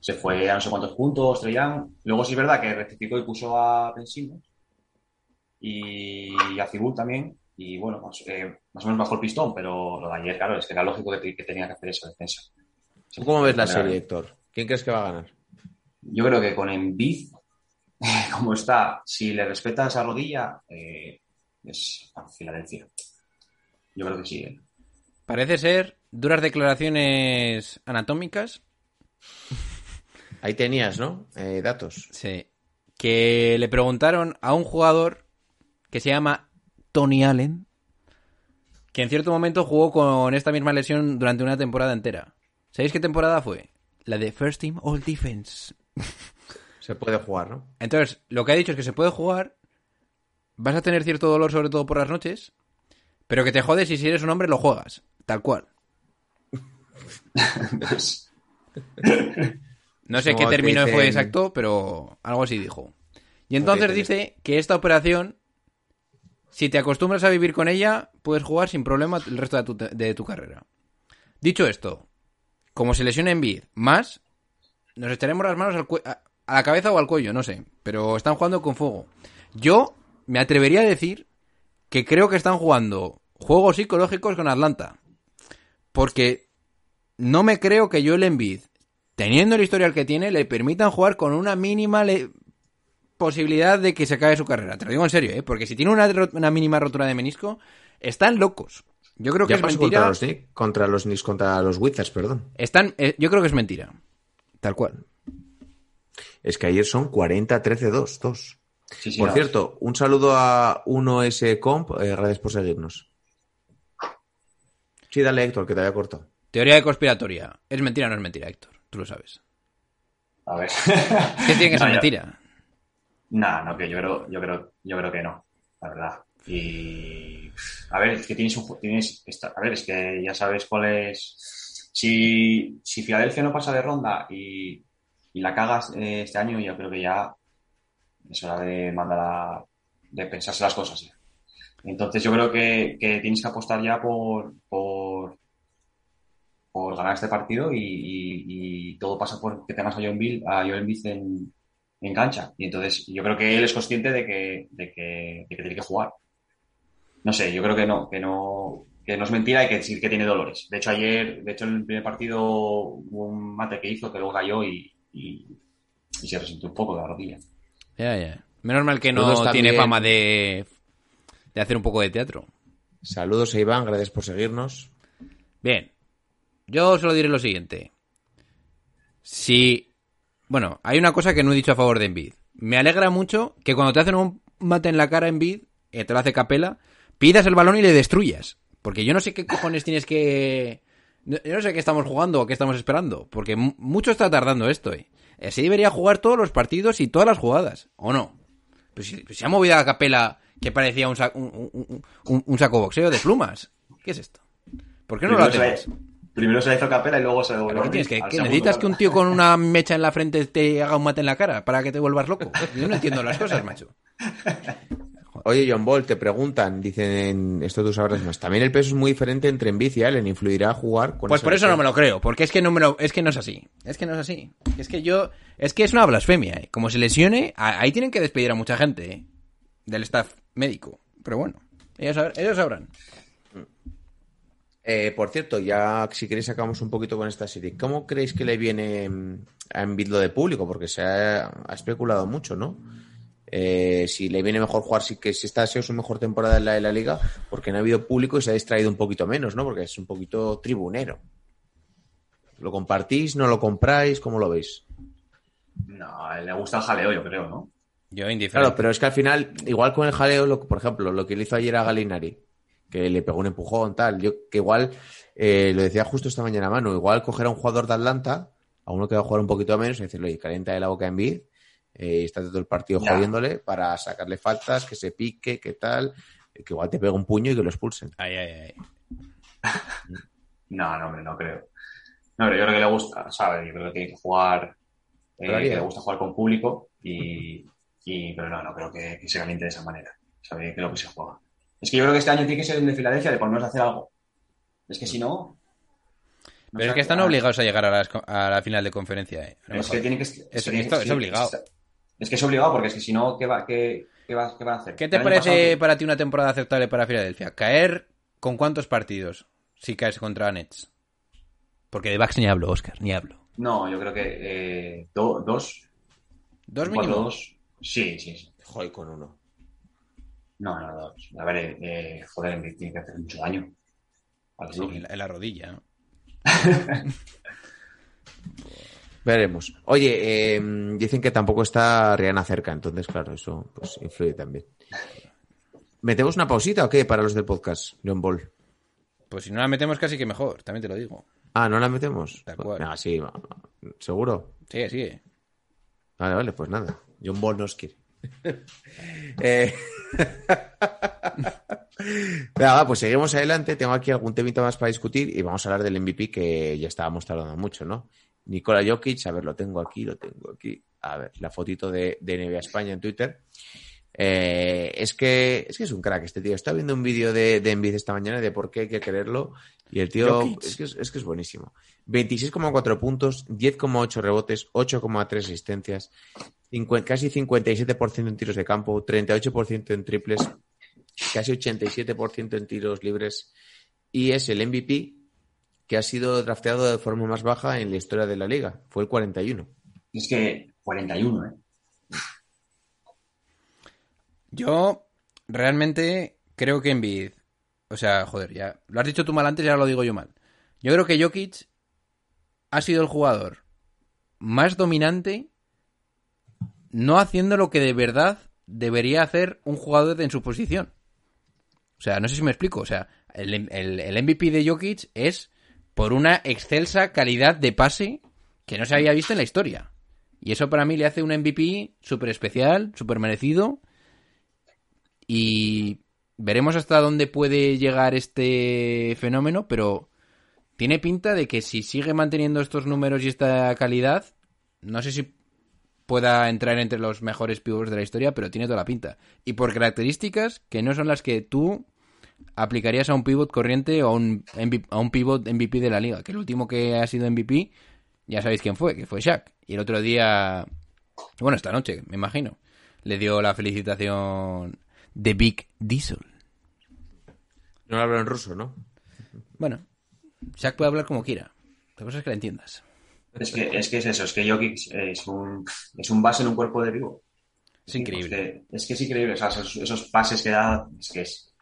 Se fue a no sé cuántos puntos, Young. Luego sí es verdad que rectificó y puso a Ben Simmons y a Cibul también. Y bueno, más, eh, más o menos bajó el pistón, pero lo de ayer, claro, es que era lógico que, que tenía que hacer esa defensa. ¿Tú cómo ves la Era- serie, Héctor? ¿Quién crees que va a ganar? Yo creo que con Embiid, *laughs* como está, si le respeta esa rodilla, eh, es a Filadelfia. Yo creo que sí. ¿eh? Parece ser duras declaraciones anatómicas. Ahí tenías, ¿no? Eh, datos. Sí. Que le preguntaron a un jugador que se llama Tony Allen, que en cierto momento jugó con esta misma lesión durante una temporada entera. ¿Sabéis qué temporada fue? La de First Team All Defense. Se puede jugar, ¿no? Entonces, lo que ha dicho es que se puede jugar, vas a tener cierto dolor sobre todo por las noches, pero que te jodes y si eres un hombre lo juegas, tal cual. Entonces, *laughs* No sé qué término dicen- fue exacto, pero algo así dijo. Y entonces dice que esta operación, si te acostumbras a vivir con ella, puedes jugar sin problema el resto de tu, de tu carrera. Dicho esto, como se lesiona en vid más, nos echaremos las manos al a la cabeza o al cuello, no sé. Pero están jugando con fuego. Yo me atrevería a decir que creo que están jugando juegos psicológicos con Atlanta. Porque no me creo que Joel Embiid, teniendo el historial que tiene, le permitan jugar con una mínima le- posibilidad de que se acabe su carrera. Te lo digo en serio, ¿eh? Porque si tiene una, mínima rotura de menisco, están locos. Yo creo que Ya es mentira. contra los Knicks, contra los Knicks, contra los Wizards, perdón. Están, eh, yo creo que es mentira. Tal cual. Es que ayer son 40-13-2, 2. Sí, sí, Por no, cierto, un saludo a 1S Comp, eh, gracias por seguirnos. Sí, dale, Héctor, que te había cortado. Teoría de conspiratoria. ¿Es mentira o no es mentira, Héctor? Tú lo sabes. A ver. ¿Qué tiene que *laughs* ser No, mentira? No, no, que yo creo, yo creo, yo creo que no, la verdad. Y a ver, es que tienes un tienes esta- a ver, es que ya sabes cuál es. Si, si Filadelfia no pasa de ronda y, y la cagas eh, este año, yo creo que ya es hora de mandar a, de pensarse las cosas ya. Entonces yo creo que, tienes que apostar ya por, por, ganar este partido y, todo pasa por que tengas a John Bill, a Joel Embiid en, cancha. Y entonces yo creo que él es consciente de que, de que, tiene que jugar. No sé, yo creo que no, que no, que no es mentira y que sí que tiene dolores. De hecho, ayer, de hecho, en el primer partido hubo un mate que hizo que luego cayó y, y se resintió un poco de la rodilla. Ya, ya. Menos mal que no tiene también- fama de, de hacer un poco de teatro. Saludos a Iván, gracias por seguirnos. Bien. Yo solo diré lo siguiente. Si. Bueno, hay una cosa que no he dicho a favor de Envid. Me alegra mucho que cuando te hacen un mate en la cara en Envid, eh, te lo hace capela, pidas el balón y le destruyas. Porque yo no sé qué cojones tienes que. Yo no sé qué estamos jugando o qué estamos esperando. Porque mu- mucho está tardando esto, eh. Así debería jugar todos los partidos y todas las jugadas. ¿O no? Pues si, pues se ha movido a capela que parecía un, sa- un, un- saco boxeo de plumas. ¿Qué es esto? ¿Por qué no lo Primero hacemos? se, primero se la hizo capela y luego se devolvió. ¿Qué? ¿Que, necesitas que un tío con una *laughs* mecha en la frente te haga un mate en la cara para que te vuelvas loco? Yo no entiendo las cosas, macho. Oye, John Ball, te preguntan, dicen, esto tú sabrás más. También el peso es muy diferente entre Embiid y Allen, influirá a jugar con Pues por eso no me lo creo, porque es que no me lo, es que no es así. Es que no es así. Es que yo, es que es una blasfemia, ¿eh? Como se lesione, a- ahí tienen que despedir a mucha gente, ¿eh? Del staff médico. Pero bueno, ellos, sab- ellos sabrán. Eh, por cierto, ya si queréis sacamos un poquito con esta serie. ¿Cómo creéis que le viene mm, a Embiid lo de público? Porque se ha, ha especulado mucho, ¿no? Eh, si le viene mejor jugar, si que si esta ha sido su mejor temporada en la de la liga, porque no ha habido público y se ha distraído un poquito menos, ¿no? Porque es un poquito tribunero. ¿Lo compartís? ¿No lo compráis? ¿Cómo lo veis? No, le gusta el jaleo, yo creo, ¿no? Yo indiferente. Claro, pero es que al final, igual con el jaleo, lo, por ejemplo, lo que le hizo ayer a Galinari, que le pegó un empujón, tal, yo que igual, eh, lo decía justo esta mañana, mano, igual coger a un jugador de Atlanta, a uno que va a jugar un poquito menos, y decirle, oye, calienta de la boca en vid, eh, y estate todo el partido Ya. jodiéndole para sacarle faltas, que se pique, que tal, que igual te pega un puño y que lo expulsen. Ay, ay, ay. *laughs* No, no, hombre, no creo. No, pero yo creo que le gusta, ¿sabes? Yo creo que tiene que jugar, eh, que le gusta jugar con público y, y pero no, no creo que, que se caliente de esa manera. Sabe que es lo que se juega. Es que yo creo que este año tiene que ser el de Filadelfia de por lo menos hacer algo. Es que si no, Pero es que están obligados a llegar a, las a la final de conferencia, eh. No Es que jodas. tienen que. Es- es que- esto es sí, obligado. Es, que es obligado porque es que si no, ¿qué va, qué, qué va, qué va a hacer? ¿Qué te parece pasado- para ti una temporada aceptable para Filadelfia? ¿Caer con cuántos partidos si caes contra Nets? Porque de Bucks ni hablo, Oscar, ni hablo. No, yo creo que eh, do- dos. ¿Dos mínimo? dos. Sí, sí, sí. Joder, con uno. No, no, dos. A ver, eh, joder, tiene que hacer mucho daño. Sí, en, la, en la rodilla. ¿no? *laughs* Veremos. Oye, eh, dicen que tampoco está Rihanna cerca, entonces, claro, eso pues influye también. ¿Metemos una pausita o qué para los del podcast, John Ball? Pues si no la metemos casi que mejor, también te lo digo. Ah, ¿no la metemos? De acuerdo. Ah, sí, ¿seguro? Sigue, sigue. Vale, vale, pues nada. John Ball nos quiere. *laughs* Eh, *laughs* Venga, pues seguimos adelante. Tengo aquí algún temita más para discutir y vamos a hablar del MVP que ya estábamos tardando mucho, ¿no? Nikola Jokic, a ver, lo tengo aquí, lo tengo aquí. A ver, la fotito de, de NBA España en Twitter. Eh, es que es que es un crack este tío. Estaba viendo un vídeo de, de Envid esta mañana de por qué hay que quererlo. Y el tío es que es, es que es buenísimo. 26,4 puntos, 10,8 rebotes, 8,3 asistencias, 50 casi 57% en tiros de campo, 38% en triples, casi 87% en tiros libres. Y es el MVP que ha sido drafteado de forma más baja en la historia de la liga. Fue el 41. Es que 41, ¿eh? Yo realmente creo que Embiid, o sea, joder, ya lo has dicho tú mal antes y ahora lo digo yo mal. Yo creo que Jokic ha sido el jugador más dominante no haciendo lo que de verdad debería hacer un jugador en su posición. O sea, no sé si me explico. O sea, el, el- el MVP de Jokic es por una excelsa calidad de pase que no se había visto en la historia. Y eso para mí le hace un MVP súper especial, súper merecido. Y veremos hasta dónde puede llegar este fenómeno, pero tiene pinta de que si sigue manteniendo estos números y esta calidad, no sé si pueda entrar entre los mejores pivots de la historia, pero tiene toda la pinta. Y por características que no son las que tú aplicarías a un pivot corriente o a un, MVP a un pivot MVP de la liga. Que el último que ha sido MVP, ya sabéis quién fue, que fue Shaq. Y el otro día, bueno, esta noche, me imagino, le dio la felicitación de Big Diesel. No hablo en ruso, ¿no? Bueno, Shaq puede hablar como quiera. La cosa es que la entiendas. Es que, es que es eso, es que Jokic es un, es un base en un cuerpo de vivo. Es increíble. Es que es, que es increíble, o sea, esos, esos pases que da, es que es,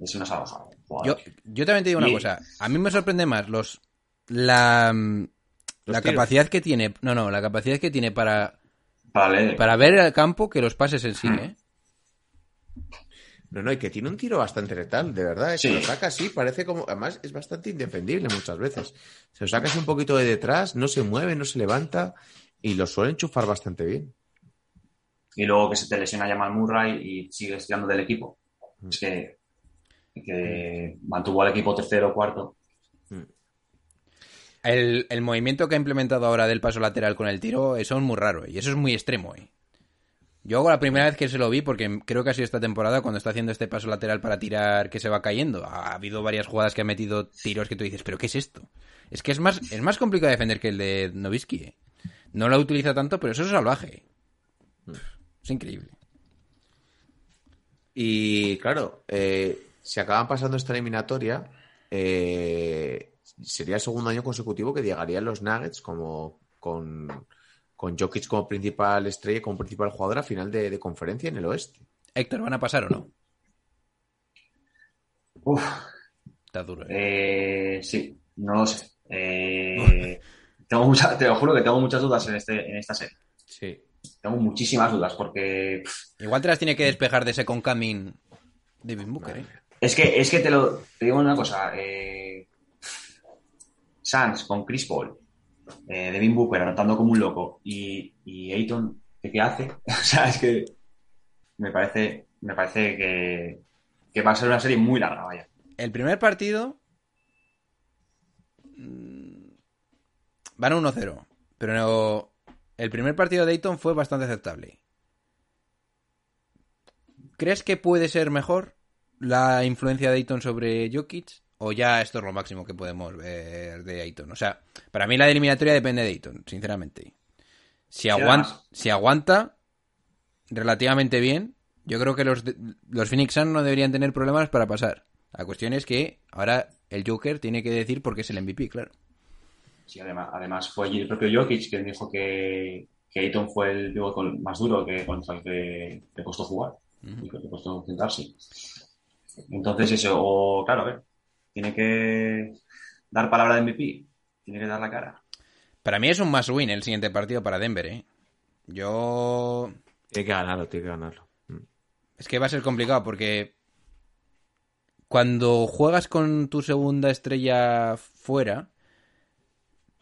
es una salvajada. Yo, yo también te digo una Y- cosa. A mí me sorprende más los la, mm, la capacidad que tiene. No, no, la capacidad que tiene para, leer. para ver el campo que los pases en sí, Mm. ¿eh? No, no, y que tiene un tiro bastante letal, de verdad. Es que Sí. lo saca así, parece como. Además, es bastante indefendible muchas veces. Se lo saca así un poquito de detrás, no se mueve, no se levanta y lo suele enchufar bastante bien. Y luego que se te lesiona Jamal Murray y sigues tirando del equipo. Es que, que mantuvo al equipo tercero o cuarto. El, el movimiento que ha implementado ahora del paso lateral con el tiro, eso es muy raro, y eso es muy extremo, ¿eh? Yo hago la primera vez que se lo vi, porque creo que ha sido esta temporada cuando está haciendo este paso lateral para tirar que se va cayendo. Ha habido varias jugadas que ha metido tiros que tú dices, ¿pero qué es esto? Es que es más, es más complicado de defender que el de Novisky, ¿eh? No lo utiliza tanto, pero eso es salvaje. ¿eh? Es increíble. Y claro, eh, si acaban pasando esta eliminatoria, eh, sería el segundo año consecutivo que llegarían los Nuggets como con, con Jokic como principal estrella, como principal jugador a final de, de conferencia en el oeste. Héctor, ¿van a pasar o no? Uf, Está duro, ¿eh? eh, sí, no lo sé. Eh, tengo mucha, te lo juro que tengo muchas dudas en, este, en esta serie. Sí. Tengo muchísimas dudas porque Igual te las tiene que despejar de ese con coming Devin Booker, ¿eh? Es que, es que te lo te digo una cosa. Eh, Suns con Chris Paul, eh, Devin Booker anotando como un loco y, y Ayton, ¿qué, hace? *laughs* o sea, es que me parece, me parece que, que va a ser una serie muy larga, vaya. El primer partido. mm, Van 1-0. Pero el primer partido de Dayton fue bastante aceptable. ¿Crees que puede ser mejor la influencia de Dayton sobre Jokic? o ya esto es lo máximo que podemos ver de Ayton. O sea, para mí la eliminatoria depende de Ayton, sinceramente. Si, aguanta, además. si aguanta relativamente bien, yo creo que los, de- los Phoenix Suns no deberían tener problemas para pasar. La cuestión es que ahora el Joker tiene que decir por qué es el MVP, claro. Sí, además, además fue el propio Jokic quien dijo que, que Ayton fue el más duro que contra el que le costó jugar y que le costó enfrentarse. Entonces eso, o claro, a ver, tiene que dar palabra de MVP, tiene que dar la cara. Para mí es un must win el siguiente partido para Denver, ¿eh? Yo Tiene que ganarlo, tiene que ganarlo. Mm. Es que va a ser complicado porque cuando juegas con tu segunda estrella fuera,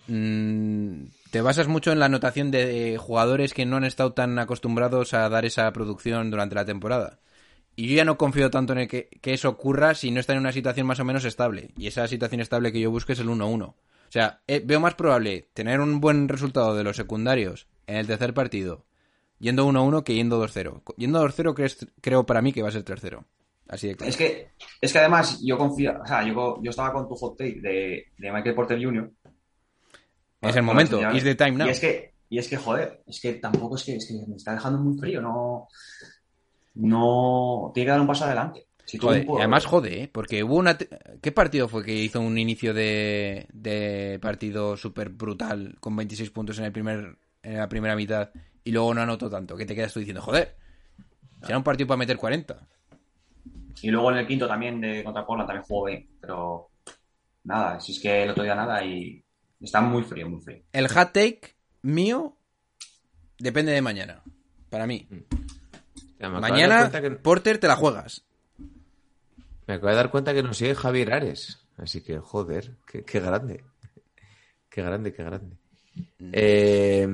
mm, te basas mucho en la anotación de jugadores que no han estado tan acostumbrados a dar esa producción durante la temporada. Y yo ya no confío tanto en el que, que eso ocurra si no está en una situación más o menos estable. Y esa situación estable que yo busco es el 1-1. O sea, eh, veo más probable tener un buen resultado de los secundarios en el tercer partido yendo 1-1 que yendo 2-0. Yendo 2-0 crees- creo para mí que va a ser 3-0. Así de claro. Es que, es que además yo confío, o sea, yo, yo estaba con tu hot take de, de Michael Porter Jr. Es el momento, is the time now. Y es que, y es que, joder, es que tampoco es que, es que me está dejando muy frío, no, no, tiene que dar un paso adelante. Si Joder, además jode, ¿eh? porque hubo una... ¿Qué partido fue que hizo un inicio de, de partido súper brutal con 26 puntos en, el primer, en la primera mitad y luego no anotó tanto? ¿Qué te quedas tú diciendo? Joder, será un partido para meter 40. Y luego en el quinto también de contra Portland también jugó bien, pero nada, si es que el otro día nada y está muy frío, muy frío. El hot take mío depende de mañana. Para mí. Ya, me Mañana, que- Porter, te la juegas. Me acabo de dar cuenta que nos sigue Javier Ares. Así que, joder, qué, qué grande. Qué grande, qué grande. Eh,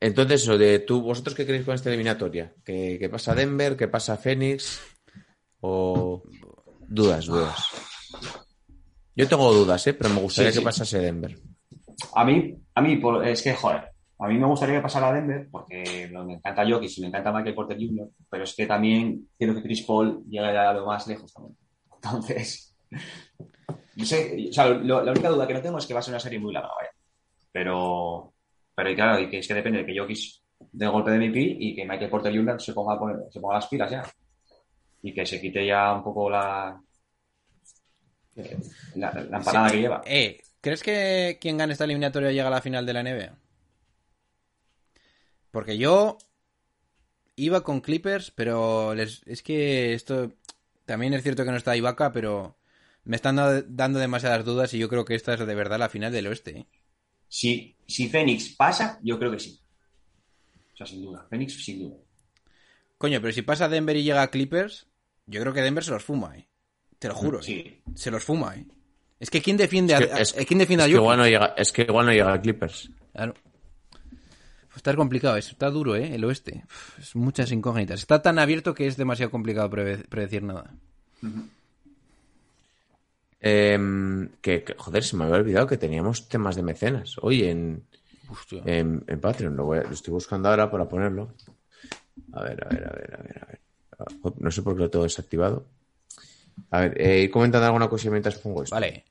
entonces, eso de tú, ¿vosotros qué creéis con esta eliminatoria? ¿Qué, qué pasa Denver? ¿Qué pasa Phoenix? ¿O dudas, dudas? Yo tengo dudas, ¿eh? Pero me gustaría Sí, que pasase Denver. A mí, a mí es que, joder, a mí me gustaría que pasara a Denver porque me encanta Jokic y me encanta Michael Porter Jr., pero es que también quiero que Chris Paul llegue a lo más lejos también. Entonces, no sé, o sea, lo- la única duda que no tengo es que va a ser una serie muy larga, vaya. Pero, pero claro, y que es que depende de que Jokic dé golpe de MVP y que Michael Porter Jr. se ponga, se las pilas ya. Y que se quite ya un poco la, la, la empanada que lleva. Eh, ¿crees que quien gane esta eliminatoria llega a la final de la NBA? Porque yo iba con Clippers, pero les- es que esto también es cierto que no está Ibaka, pero me están da- dando demasiadas dudas y yo creo que esta es de verdad la final del oeste. ¿eh? Si, si Phoenix pasa, yo creo que sí. O sea, sin duda. Phoenix, sin duda. Coño, pero si pasa Denver y llega a Clippers, yo creo que Denver se los fuma, ¿eh? Te lo juro, ¿eh? Sí. Se los fuma, ¿eh? Es que ¿quién defiende Es a, es- a- ¿quién defiende es a que igual no llega, es que igual no llega a Clippers. Claro. Está complicado, está duro, ¿eh? El oeste. Es muchas incógnitas. Está tan abierto que es demasiado complicado predecir nada. Em, que, que, joder, se me había olvidado que teníamos temas de mecenas hoy en, en, en Patreon. Lo, voy a- lo estoy buscando ahora para ponerlo. A ver, a ver, a ver, a ver, a ver. Ah, No sé por qué lo tengo desactivado. A ver, eh, ir comentando alguna cosa mientras pongo esto. Vale.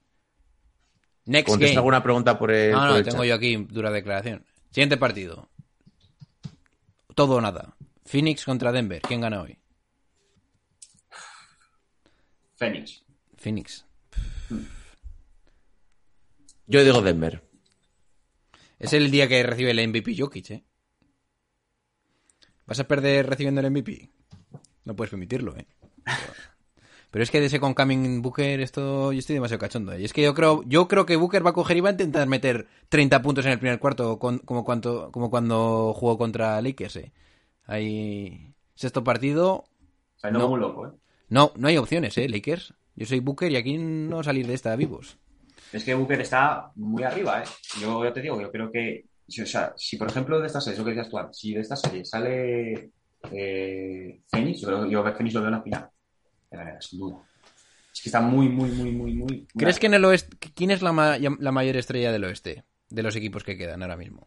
Next ¿Contesta game. alguna pregunta por el, No, por no, el tengo chat? yo aquí dura declaración. Siguiente partido. Todo o nada. Phoenix contra Denver. ¿Quién gana hoy? Phoenix. Phoenix. Yo digo Denver. Es el día que recibe el MVP Jokic, ¿eh? ¿Vas a perder recibiendo el MVP? No puedes permitirlo, ¿eh? *laughs* Pero es que de ese con Coming Booker esto yo estoy demasiado cachondo. ¿eh? Y es que yo creo, yo creo que Booker va a coger y va a intentar meter 30 puntos en el primer cuarto con- como, cuanto, como cuando jugó contra Lakers. ¿eh? Ahí sexto partido. O sea, no, No. muy loco, ¿eh? No, no hay opciones, ¿eh? Lakers. Yo soy Booker y aquí no salir de esta vivos. Es que Booker está muy arriba, ¿eh? Yo ya te digo, yo creo que, si, o sea, si por ejemplo de esta serie, eso que decías tú antes, si de esta serie sale eh, Phoenix, yo creo yo Phoenix lo veo en la final. De manera, sin duda. Es que está muy, muy, muy, muy, muy. ¿Crees que en el oeste, quién es la, ma- la mayor estrella del oeste? De los equipos que quedan ahora mismo.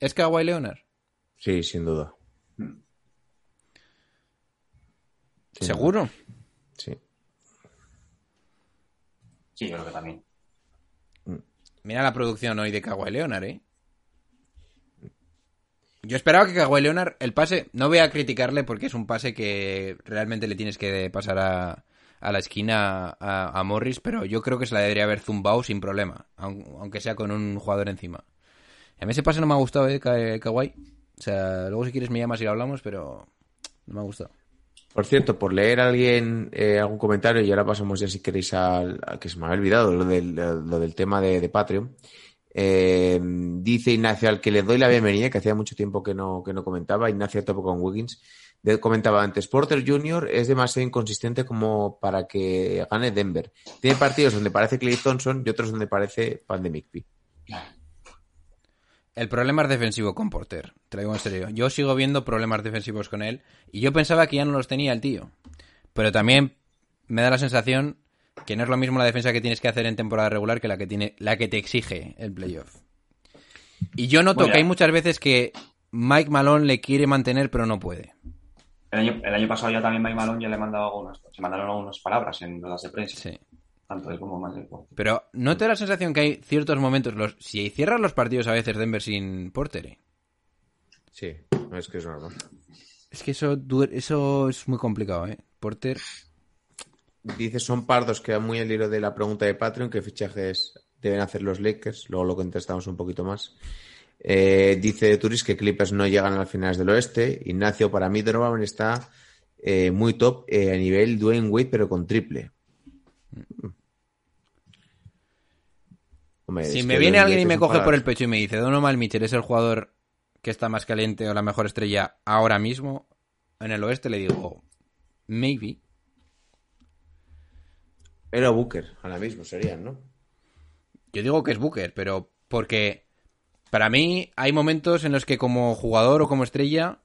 ¿Es Kawhi Leonard? Sí, sin duda. Hmm. Sin ¿Seguro? duda, Sí. Sí, yo creo que también. Mira la producción hoy de Kawhi Leonard, ¿eh? Yo esperaba que Kawhi Leonard, el pase, no voy a criticarle porque es un pase que realmente le tienes que pasar a, a la esquina a, Morris, pero yo creo que se la debería haber zumbado sin problema, aun- aunque sea con un jugador encima. A mí ese pase no me ha gustado, ¿eh? Ka- Kawhi. O sea, luego si quieres me llamas y lo hablamos, pero no me ha gustado. Por cierto, por leer alguien eh, algún comentario, y ahora pasamos ya si queréis al, al que se me había olvidado, lo del, lo del tema de, de Patreon. Eh, dice Ignacio, al que le doy la bienvenida, que hacía mucho tiempo que no, que no comentaba, Ignacio topo con Wiggins, comentaba antes, Porter Jr. es demasiado inconsistente como para que gane Denver. Tiene partidos donde parece Clay Thompson y otros donde parece Pan de McPhee. El problema es defensivo con Porter, te lo digo en serio. Yo sigo viendo problemas defensivos con él y yo pensaba que ya no los tenía el tío. Pero también me da la sensación que no es lo mismo la defensa que tienes que hacer en temporada regular que la que tiene la que te exige el playoff. Y yo noto Bueno, que hay muchas veces que Mike Malone le quiere mantener pero no puede. El año, el año pasado ya también Mike Malone ya le he mandado algunas, se mandaron algunas palabras en ruedas de prensa, Sí. tanto él como Mike. Pero no te da la sensación que hay ciertos momentos, los, si cierras los partidos a veces Denver sin Porter, ¿eh? Sí, no es que es normal. es que eso, eso es muy complicado, ¿eh? Porter, Dice, son pardos, queda muy al hilo de la pregunta de Patreon, qué fichajes deben hacer los Lakers, luego lo contestamos un poquito más. Eh, dice Turis que Clippers no llegan a las finales del oeste. Ignacio, para mí Donovan está eh, muy top eh, a nivel Dwayne Wade, pero con triple. Hombre, Si me que viene Dwayne alguien y me coge por el pecho y me dice, Donovan Mitchell es el jugador que está más caliente o la mejor estrella ahora mismo en el oeste, le digo, maybe. Pero Booker, ahora mismo serían, ¿no? Yo digo que es Booker, pero porque para mí hay momentos en los que como jugador o como estrella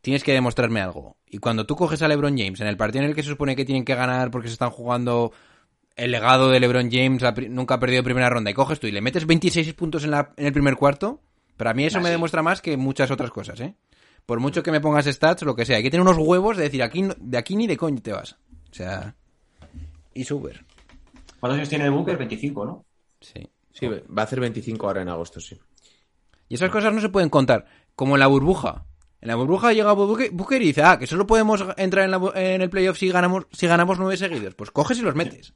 tienes que demostrarme algo. Y cuando tú coges a LeBron James en el partido en el que se supone que tienen que ganar porque se están jugando el legado de LeBron James, nunca ha perdido primera ronda, y coges tú y le metes 26 puntos en, la- en el primer cuarto, para mí eso Ah, me demuestra más que muchas otras cosas, ¿eh? Por mucho que me pongas stats o lo que sea, hay que tener unos huevos de decir, aquí no- de aquí ni de coño te vas. O sea, y super. ¿Cuántos años tiene Booker? 25, ¿no? Sí. Sí, va a hacer 25 ahora en agosto, sí. Y esas cosas no se pueden contar. Como en la burbuja. En la burbuja llega Booker y dice, ah, que solo podemos entrar en, la bu- en el playoff si ganamos, si ganamos nueve seguidos. Pues coges y los metes.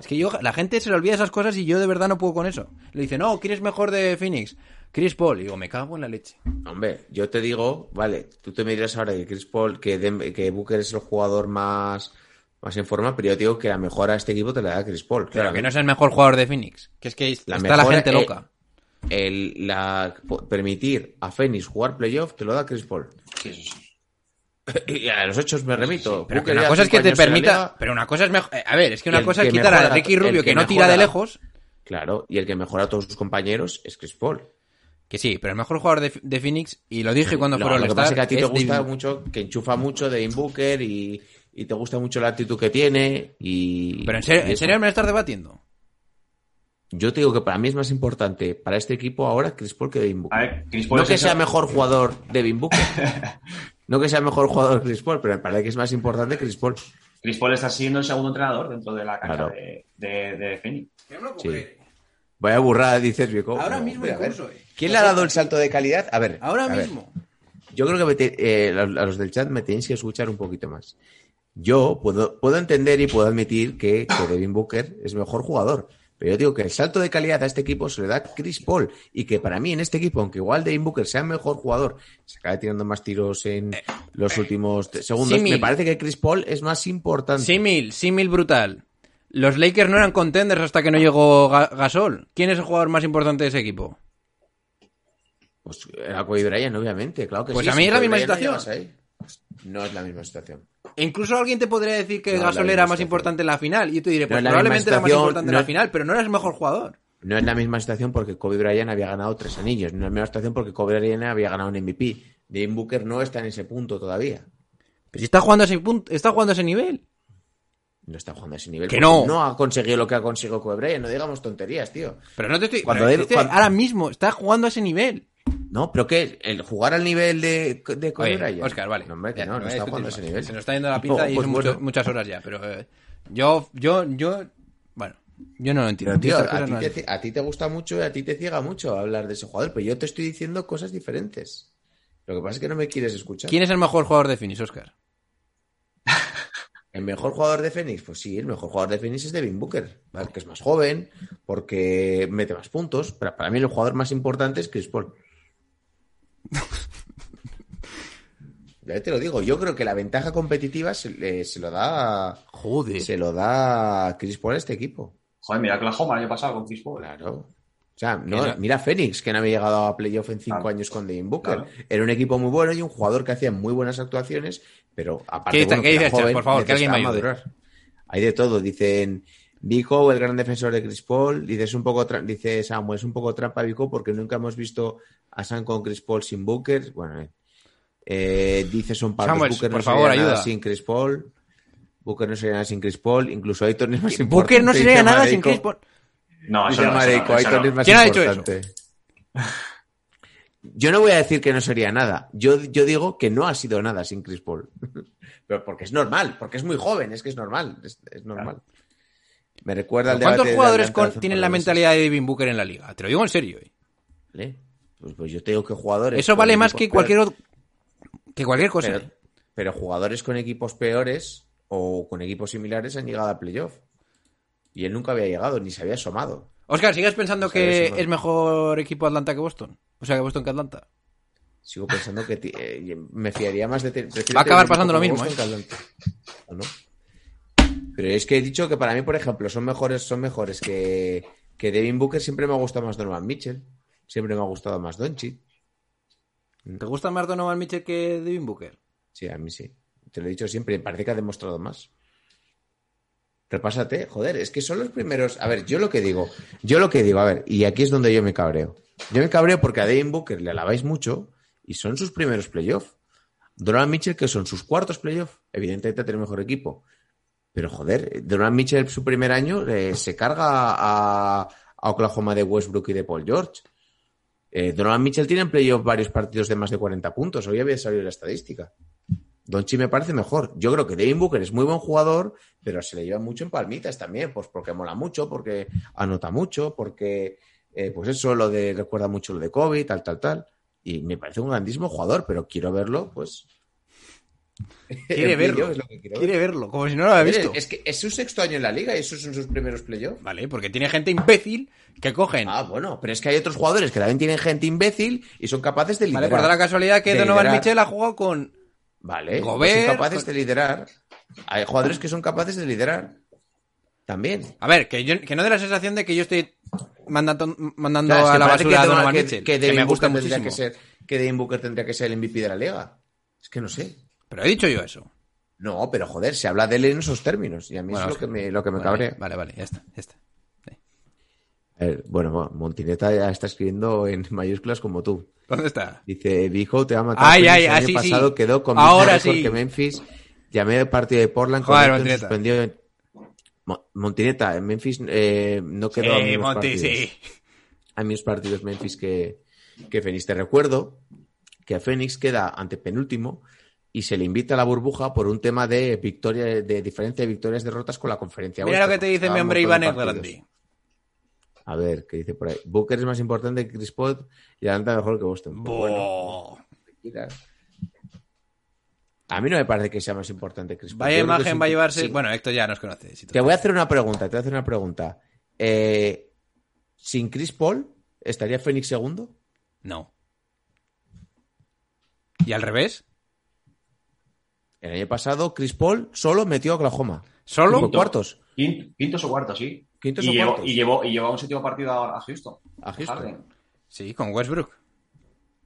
Es que yo, la gente se le olvida esas cosas y yo de verdad no puedo con eso. Le dice, no, ¿quién es mejor de Phoenix? Chris Paul. Y digo, me cago en la leche. Hombre, yo te digo, vale, tú te me dirás ahora que Chris Paul, que, Dem- que Booker es el jugador más, más en forma, pero yo digo que la mejora a este equipo te la da Chris Paul. Pero claro. que no es el mejor jugador de Phoenix. Que es que La está la gente eh, loca. El, la, permitir a Phoenix jugar playoff te lo da Chris Paul. Sí, eso sí. *laughs* Y a los hechos me remito. Pero que una cosa es que te permita. liga, Pero una cosa es mejor. A ver, es que una cosa es quitar a Ricky Rubio que que no tira de lejos. Claro, y el que mejora a todos sus compañeros es Chris Paul. Que sí, pero el mejor jugador de, de Phoenix, y lo dije cuando Lo, fueron lo al que pasa es que a ti te gusta David- mucho, que enchufa mucho de Booker y, y te gusta mucho la actitud que tiene. Y, Pero en serio, ¿en serio me lo estás debatiendo? Yo te digo que para mí es más importante para este equipo ahora Chris Paul que Devin A Booker. ver, Chris Paul No es que eso- sea mejor jugador Devin Booker. *laughs* no que sea mejor jugador Chris Paul, pero me parece que es más importante Chris Paul. Chris Paul está siendo el segundo entrenador dentro de la cancha Claro. de, de, de Phoenix. Sí. Vaya burrada, dices, Vico. Ahora No, mismo hombre, a ver. incluso, eh. ¿Quién le ha dado el salto de calidad? A ver. Ahora a ver. mismo. Yo creo que me te- eh, a los del chat me tenéis que escuchar un poquito más. Yo puedo, puedo entender y puedo admitir que, que Devin Booker es mejor jugador. Pero yo digo que el salto de calidad a este equipo se le da Chris Paul. Y que para mí en este equipo, aunque igual Devin Booker sea mejor jugador, se acaba tirando más tiros en los últimos te- segundos, me parece que Chris Paul es más importante. Símil, símil brutal. Los Lakers no eran contenders hasta que no llegó Ga- Gasol. ¿Quién es el jugador más importante de ese equipo? Pues era Kobe Bryant, obviamente, claro que Pues sí. a mí es la misma no situación. No es la misma situación. E incluso alguien te podría decir que No, Gasol era más importante en la final. Y yo te diré, pues probablemente era más importante en la final, pero no eres el mejor jugador. No es la misma situación porque Kobe Bryant había ganado tres anillos. No es la misma situación porque Kobe Bryant había ganado un MVP. Devin Booker no está en ese punto todavía. Pero si está jugando a ese punto, está jugando a ese nivel. No está jugando a ese nivel. Que no. No ha conseguido lo que ha conseguido Kobe Bryant. No digamos tonterías, tío. Pero no te estoy. Cuando pero él- cuando- Ahora mismo está jugando a ese nivel. No, pero ¿qué? ¿El jugar al nivel de, de Oye? Oscar, vale. No, hombre, que Ya, no, no está jugando a ese nivel. Se nos está yendo la pinza No, *laughs* y pues son bueno. mucho- muchas horas ya. Pero eh, yo, yo, yo Bueno, yo no lo entiendo. Tío, a ti, no te, a ti te gusta mucho y a ti te ciega mucho hablar de ese jugador, pero yo te estoy diciendo cosas diferentes. Lo que pasa es que no me quieres escuchar. ¿Quién es el mejor jugador de Phoenix, Oscar? ¿El mejor jugador de Phoenix? Pues sí, el mejor jugador de Phoenix es Devin Booker, porque es más joven, porque mete más puntos. Pero para mí el jugador más importante es Chris Paul. Ya te lo digo, yo creo que la ventaja competitiva se, le- se lo da Joder. se lo da Chris Paul a este equipo. Joder, mira Oklahoma el año pasado con Chris Paul. Claro. O sea, no, Era- mira Phoenix, que no había llegado a playoff en cinco Claro. años con Devin Booker. Claro. Era un equipo muy bueno y un jugador que hacía muy buenas actuaciones, pero aparte ¿Qué- bueno, qué dices, joven, Por favor, que alguien me ayude. madurar. Hay de todo, dicen Vico, el gran defensor de Chris Paul, dice, es un poco dice Samuel, es un poco trampa Vico porque nunca hemos visto a Sam con Chris Paul sin Booker. Bueno, eh, eh, dice son para Samuel, Booker por no favor, sería nada ayuda. sin Chris Paul. Booker no sería nada sin Chris Paul, incluso Aiton es más Booker importante. no sería nada sin. Chris Paul. No, eso no, eso Mareico, no, eso Aiton no. es más ¿Quién ha dicho importante. Yo no voy a decir que no sería nada. Yo, yo digo que no ha sido nada sin Chris Paul. *laughs* Pero porque es normal, porque es muy joven, es que es normal. Es, es normal. Me recuerda al ¿Cuántos jugadores con- tienen la mentalidad de Devin Booker en la liga? Te lo digo en serio. eh. ¿Vale? Pues, pues yo te digo que jugadores. Eso vale más que cualquier otro- que cualquier cosa. Pero, eh. pero jugadores con equipos peores o con equipos similares han llegado a playoff. Y él nunca había llegado, ni se había asomado. Oscar, ¿sigues pensando que es mejor equipo Atlanta que Boston? O sea, que Boston que Atlanta. Sigo pensando que eh, me fiaría más de... Va a acabar pasando lo mismo, ¿eh? como Boston que Atlanta. ¿O no? Pero es que he dicho que para mí, por ejemplo, son mejores, son mejores que, que Devin Booker. Siempre me ha gustado más Donovan Mitchell. Siempre me ha gustado más Doncic. ¿Te gusta más Donovan Mitchell que Devin Booker? Sí, a mí sí. Te lo he dicho siempre. Parece que ha demostrado más. Repásate, joder, es que son los primeros. A ver, yo lo que digo, yo lo que digo, a ver, y aquí es donde yo me cabreo. Yo me cabreo porque a Devin Booker le alabáis mucho y son sus primeros playoffs. Donovan Mitchell, que son sus cuartos playoffs, evidentemente tiene mejor equipo. Pero joder, Donovan Mitchell, su primer año, se carga a, a Oklahoma de Westbrook y de Paul George. Eh, Donovan Mitchell tiene en playoff varios partidos de más de 40 puntos. Hoy había salido la estadística. Donchi me parece mejor. Yo creo que Devin Booker es muy buen jugador, pero se le lleva mucho en palmitas también, pues porque mola mucho, porque anota mucho, porque eh, pues eso lo de recuerda mucho lo de Kobe, tal, tal, tal. Y me parece un grandísimo jugador, pero quiero verlo, pues. *laughs* Quiere verlo. que Quiere ver. verlo, como si no lo hubiera visto. Es que es su sexto año en la liga y esos son sus primeros playoffs. Vale, porque tiene gente imbécil que cogen. Ah, bueno, pero es que hay otros jugadores que también tienen gente imbécil y son capaces de liderar. vale, por dar la casualidad que Donovan liderar. Mitchell ha jugado con. Vale, Gobert, pues son capaces con- de liderar. Hay jugadores que son capaces de liderar. También. A ver, que, yo, que no dé la sensación de que yo estoy mandando, mandando Claro, es que a la basura a que Donovan que- Mitchell. que Que, me gusta muchísimo. que ser que Devin Booker tendría que ser el MVP de la liga. Es que no sé. Pero he dicho yo eso. No, pero joder, se habla de él en esos términos. Y a mí Bueno, es lo que me, lo que me Vale, cabrea. Vale, vale, ya está, ya está. A bueno, Montineta ya está escribiendo en mayúsculas como tú. ¿Dónde está? Dice, Vijo te va a matar. Ay, ay, el año así sí. pasado quedó con Ahora sí. que Memphis. Llamé al partido de Portland. Joder, Montineta. suspendió en- Mo- Montineta, en Memphis eh, no quedó a Sí, mismos Monty, partidos. sí. a mis partidos Memphis que, que Phoenix. Te recuerdo que a Phoenix queda ante penúltimo y se le invita a la burbuja por un tema de victoria, de diferencia de victorias derrotas con la conferencia. Mira lo que te dice mi hombre Iván Grandi. A ver, ¿qué dice por ahí? Booker es más importante que Chris Paul y Atlanta mejor que Boston. Pues bueno, a mí no me parece que sea más importante Chris Paul. Vaya Yo imagen sí- va a llevarse. sí. Bueno, Héctor ya nos conoce. si Te voy a hacer una pregunta, te voy a hacer una pregunta. Eh, ¿Sin Chris Paul estaría Phoenix segundo? No. ¿Y al revés? El año pasado, Chris Paul solo metió a Oklahoma. ¿Solo? Cinco cuartos Quinto- quintos o cuartos, sí. Quintos y, o llevó, cuartos. y, llevó, y llevó un séptimo partido a, a Houston. a Houston. Harden. Sí, con Westbrook.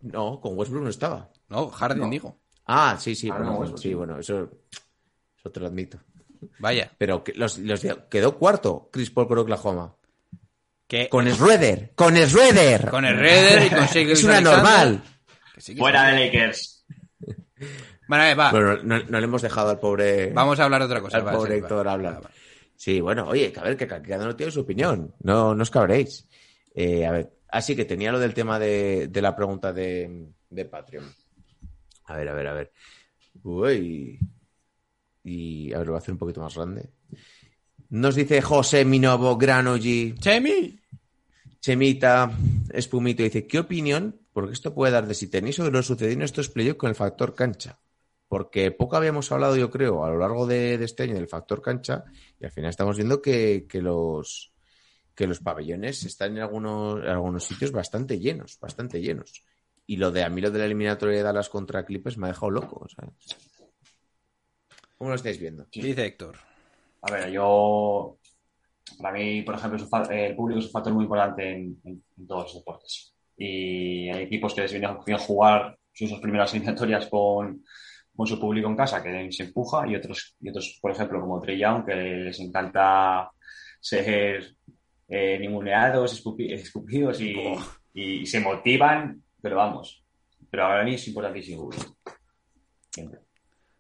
No, con Westbrook no estaba. No, Harden No. digo. Ah, sí, sí, bueno, Westbrook, sí, sí. bueno, eso, eso te lo admito. Vaya. Pero los, los quedó cuarto Chris Paul con Oklahoma. Que Con Schroeder, con Schroeder. con el Redder y con *laughs* es una normal. que sí que Fuera de Lakers. *laughs* Bueno, va. No, no le hemos dejado al pobre. Vamos a hablar de otra cosa. al pobre sí. Héctor. Va, va. Sí, bueno, oye, que a ver, que cada uno tiene su opinión. No, no os cabréis. Eh, a ver, así que tenía lo del tema de, de la pregunta de, de Patreon. A ver, a ver, a ver. Uy. Y a ver, lo voy a hacer un poquito más grande. Nos dice José Minovo Granoji, ¡Chemi! Chemita, Espumito, dice, ¿qué opinión? Porque esto puede dar de si tenéis sobre lo sucedido en estos playoffs con el factor cancha. Porque poco habíamos hablado, yo creo, a lo largo de, de este año del factor cancha, y al final estamos viendo que, que los que los pabellones están en algunos, en algunos sitios bastante llenos, bastante llenos. Y lo de a mí lo de la eliminatoria de Dallas contra Clippers me ha dejado loco. ¿sabes? ¿Cómo lo estáis viendo? Dice Héctor. A ver, yo. Para mí, por ejemplo, el público es un factor muy importante en, en- en todos los deportes. Y hay equipos que les vienen a jugar sus primeras eliminatorias con, con su público en casa, que se empuja, y otros, y otros, por ejemplo, como Trey Young, que les encanta ser eh, ninguneados, escupi- escupidos y, y se motivan, pero vamos. Pero para mí es importantísimo. Siempre.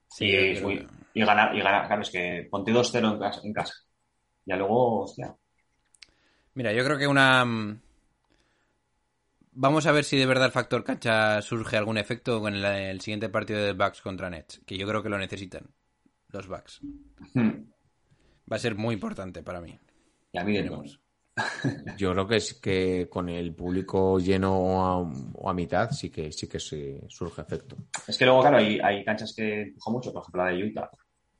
Sí, y, es muy- y ganar, y ganar, claro, es que ponte 2-0 en casa, en casa. Ya luego, hostia. Mira, yo creo que una... Vamos a ver si de verdad el factor cancha surge algún efecto con el, el siguiente partido de Bucks contra Nets, que yo creo que lo necesitan, los Bucks. Hmm. Va a ser muy importante para mí. Y a mí de Veremos. *laughs* Yo creo que es que con el público lleno o a, o a mitad sí que sí que se surge efecto. Es que luego, claro, hay, hay canchas que empujan mucho, por ejemplo la de Utah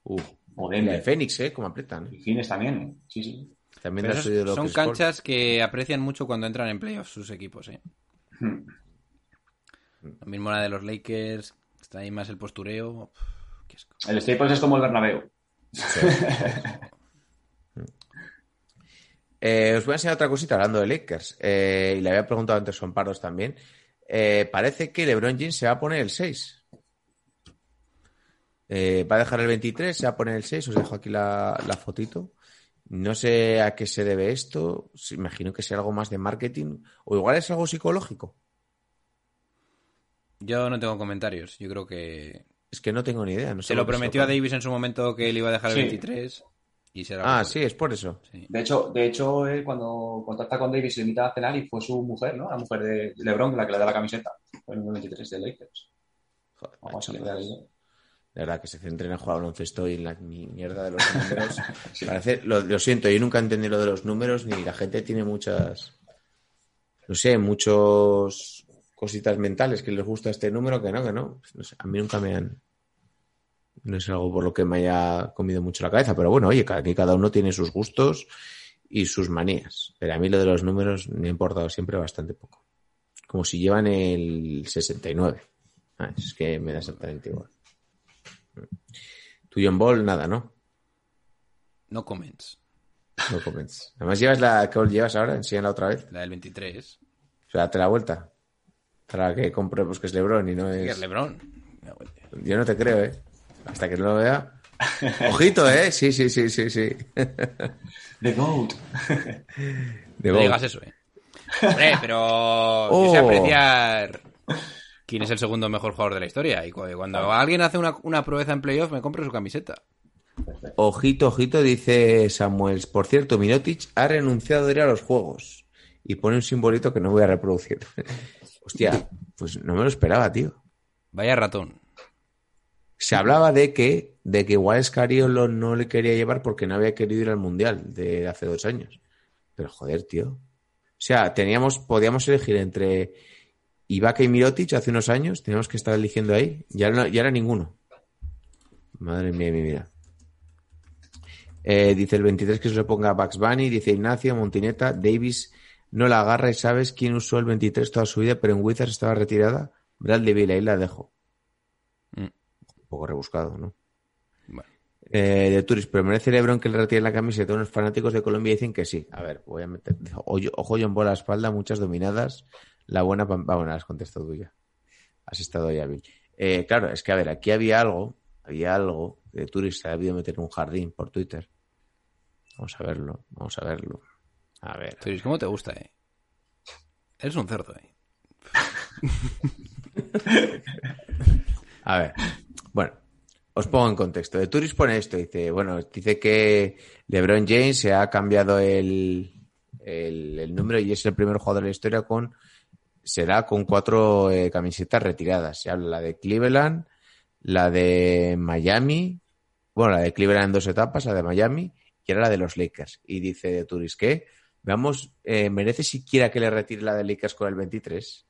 Uf. o La de. Fénix, ¿eh? Como aprietan. ¿eh? Y Fines también, sí, sí. También Pero son canchas que aprecian mucho cuando entran en playoffs sus equipos. ¿eh? Hmm. Lo mismo la de los Lakers, está ahí más el postureo. Uf, qué asco. El Staples es como el Bernabéu. Eh, os voy a enseñar otra cosita hablando de Lakers. Eh, y le había preguntado antes a Pardos también. Eh, parece que LeBron James se va a poner el 6. Eh, va a dejar el 23, se va a poner el 6. Os dejo aquí la, la fotito. No sé a qué se debe esto. Imagino que sea algo más de marketing. O igual es algo psicológico. Yo no tengo comentarios. Yo creo que Es que no tengo ni idea. No se lo prometió a. Davis en su momento que él iba a dejar el Sí. 23 y será. Ah, sí, es por eso. sí. De hecho, de hecho él cuando contacta con Davis le invita a cenar y fue su mujer, ¿no? La mujer de LeBron, la que le da la camiseta. Fue en el 23 de Lakers. Joder, le da la- verdad, que se centren en jugar al baloncesto y en la mi- mierda de los *laughs* números. Parece, lo, lo siento, yo nunca entendí lo de los números, ni la gente tiene muchas, no sé, muchos cositas mentales que les gusta este número, que no, que no. No sé, a mí nunca me han... No es algo por lo que me haya comido mucho la cabeza, pero bueno, oye, aquí cada uno tiene sus gustos y sus manías. Pero a mí lo de los números me ha importado siempre bastante poco. Como si llevan el 69. Ah, es que me da exactamente igual. Tú, John Ball, nada, ¿no? No comments. No comentes. Además, llevas la que llevas ahora, enséñala otra vez. La del 23. O sea, date la vuelta. Para que compruebes que es Lebron y no Que es. es LeBron. Yo no te creo, ¿eh? Hasta que no lo vea. Ojito, ¿eh? Sí, sí, sí, sí, sí. The GOAT. De No digas eso, eh. Hombre, pero Oh. yo sé apreciar quién es el segundo mejor jugador de la historia. Y cu- cuando alguien hace una, una proeza en playoff, me compro su camiseta. Ojito, ojito, dice Samuels. Por cierto, Mirotic ha renunciado a ir a los juegos. Y pone un simbolito que no voy a reproducir. *laughs* Hostia, pues no me lo esperaba, tío. Vaya ratón. Se hablaba de que, de que igual Scariolo no le quería llevar porque no había querido ir al Mundial de hace dos años. Pero joder, tío. O sea, teníamos, podíamos elegir entre Ibaka y Mirotic hace unos años, teníamos que estar eligiendo ahí. Ya no, ya era ninguno. Madre mía, mi vida. Eh, dice el 23 que se lo ponga Bugs Bunny, dice Ignacio, Montineta, Davis no la agarra y sabes quién usó el 23 toda su vida, pero en Wizards estaba retirada. Bradley Bill, ahí la dejo. Mm. Un poco rebuscado, ¿no? Bueno. Eh, de Turis, pero merece Lebron que le retire la camiseta. Unos fanáticos de Colombia dicen que sí. A ver, voy a meter. Ojo, ojo John Ball a la espalda, muchas dominadas. La buena. pam- Ah, bueno, has contestado tú ya. Has estado ya, Bill. Eh, claro, es que a ver, aquí había algo. Había algo de Turis se ha debido meter en un jardín por Twitter. Vamos a verlo, vamos a verlo. A ver. Turis, ¿cómo te gusta, eh? Eres un cerdo, eh. *laughs* A ver. Bueno, os pongo en contexto. De Turis pone esto, dice, bueno, dice que LeBron James se ha cambiado el, el, el número y es el primer jugador de la historia con será con cuatro eh, camisetas retiradas. Se habla la de Cleveland, la de Miami, bueno, la de Cleveland en dos etapas, la de Miami y era la de los Lakers. Y dice de Turis que, veamos, eh, ¿merece siquiera que le retire la de Lakers con el 23?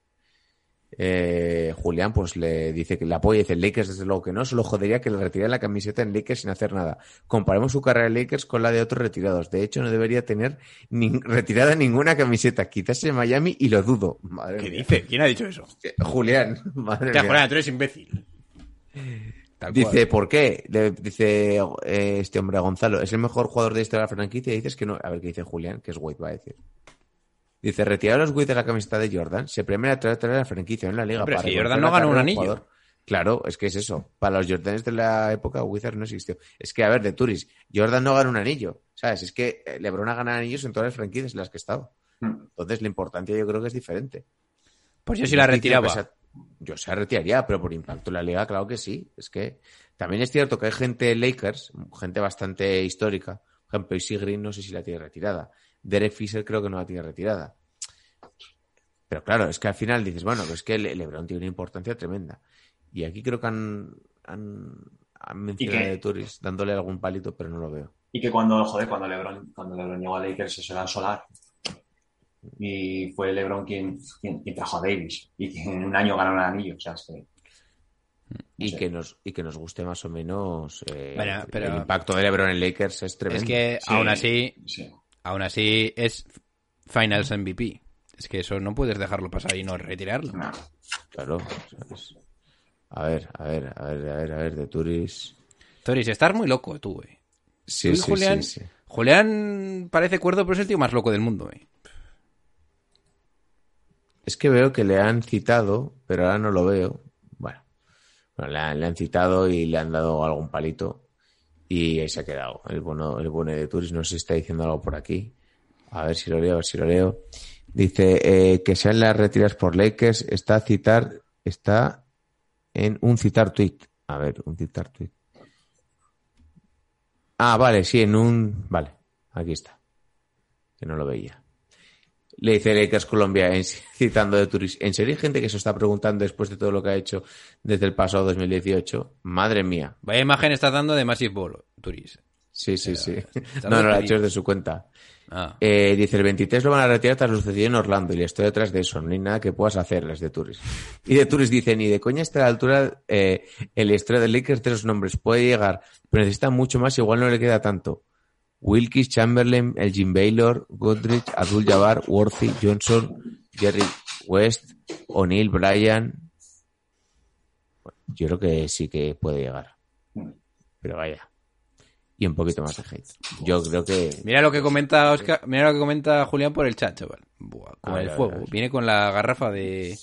Eh, Julián pues le dice que le apoya y dice Lakers desde luego que no, solo jodería que le retire la camiseta en Lakers sin hacer nada. Comparemos su carrera en Lakers con la de otros retirados. De hecho, no debería tener ni *laughs* retirada ninguna camiseta. Quizás en Miami y lo dudo. Madre ¿Qué mía. dice? ¿Quién ha dicho eso? Eh, Julián, *laughs* madre mía. Julián, tú eres imbécil. Tal Dice, cual. ¿por qué? Le dice eh, este hombre a Gonzalo, es el mejor jugador de historia de la franquicia y dices que no. A ver qué dice Julián, que es Wade, va a decir. Dice, retirar a los Wade de la camiseta de Jordan se premia a traer a la franquicia en la liga. Hombre, para si Jordan no ganó un anillo. jugador. Claro, es que es eso. Para los Jordans de la época, Wizard no existió. Es que, a ver, de Turis, Jordan no ganó un anillo. ¿Sabes? Es que eh, LeBron ha ganado anillos en todas las franquicias en las que ha estado. Mm. Entonces, la importancia yo creo que es diferente. Pues yo sí la retiraba. Yo se retiraría, pero por impacto en la liga, claro que sí. Es que también es cierto que hay gente Lakers, gente bastante histórica. Por ejemplo, Issy Green no sé si la tiene retirada. Derek Fisher creo que no la tiene retirada. Pero claro, es que al final dices, bueno, pues es que Le- LeBron tiene una importancia tremenda. Y aquí creo que han, han, han mencionado de Turis dándole algún palito, pero no lo veo. Y que cuando, joder, cuando LeBron, cuando LeBron llegó a Lakers, eso era solar. Y fue LeBron quien, quien, quien trajo a Davis. Y que en un año ganó un anillo. O sea, es que. Y, Sí. que nos, y que nos guste más o menos eh, Bueno, pero- el impacto de LeBron en Lakers es tremendo. Es que Sí. aún así, Sí. Aún así es Finals MVP. Es que eso no puedes dejarlo pasar y no retirarlo. No. Claro. ¿sabes? A ver, a ver, a ver, a ver, a ver, de Turis. Toris, estás muy loco tú, güey. Sí, Tú y sí, Julián, sí, sí. Julián parece cuerdo, pero es el tío más loco del mundo, güey. Es que veo que le han citado, pero ahora no lo veo. Bueno, bueno le, han, le han citado y le han dado algún palito y ahí se ha quedado. El bono, el bono de Turis no se está diciendo algo por aquí. A ver si lo leo, a ver si lo leo. Dice eh, que sean las retiradas por Lakers está a citar, está en un citar tweet. A ver, un citar tweet. Ah, vale, sí, en un. Vale, aquí está. Que no lo veía. Le dice Lakers Colombia *laughs* citando de Turis. ¿En serio hay gente que se está preguntando después de todo lo que ha hecho desde el pasado 2018? Madre mía. Vaya imagen estás dando de Massive Ball, Turis. Sí, sí, sí. está *laughs* No, no, lo ha hecho desde su cuenta. Ah. Eh, dice, el 23 lo van a retirar tras lo sucedido en Orlando y le estoy detrás de eso. No hay nada que puedas hacer, las de Turis. Y de Turis dice, ni de coña está a la altura eh, el historia de Lakers de los nombres. Puede llegar, pero necesita mucho más, igual no le queda tanto. Wilkis, Chamberlain, el Jim Baylor, Goodrich, Abdul Jabbar, Worthy, Johnson, Jerry West, O'Neill, Bryan. Bueno, yo creo que sí que puede llegar. Pero vaya. Y un poquito más de hate. Yo creo que Mira lo que comenta Oscar, mira lo que comenta Julián por el chat, chaval. Buah, como A el fuego. Viene con la garrafa de.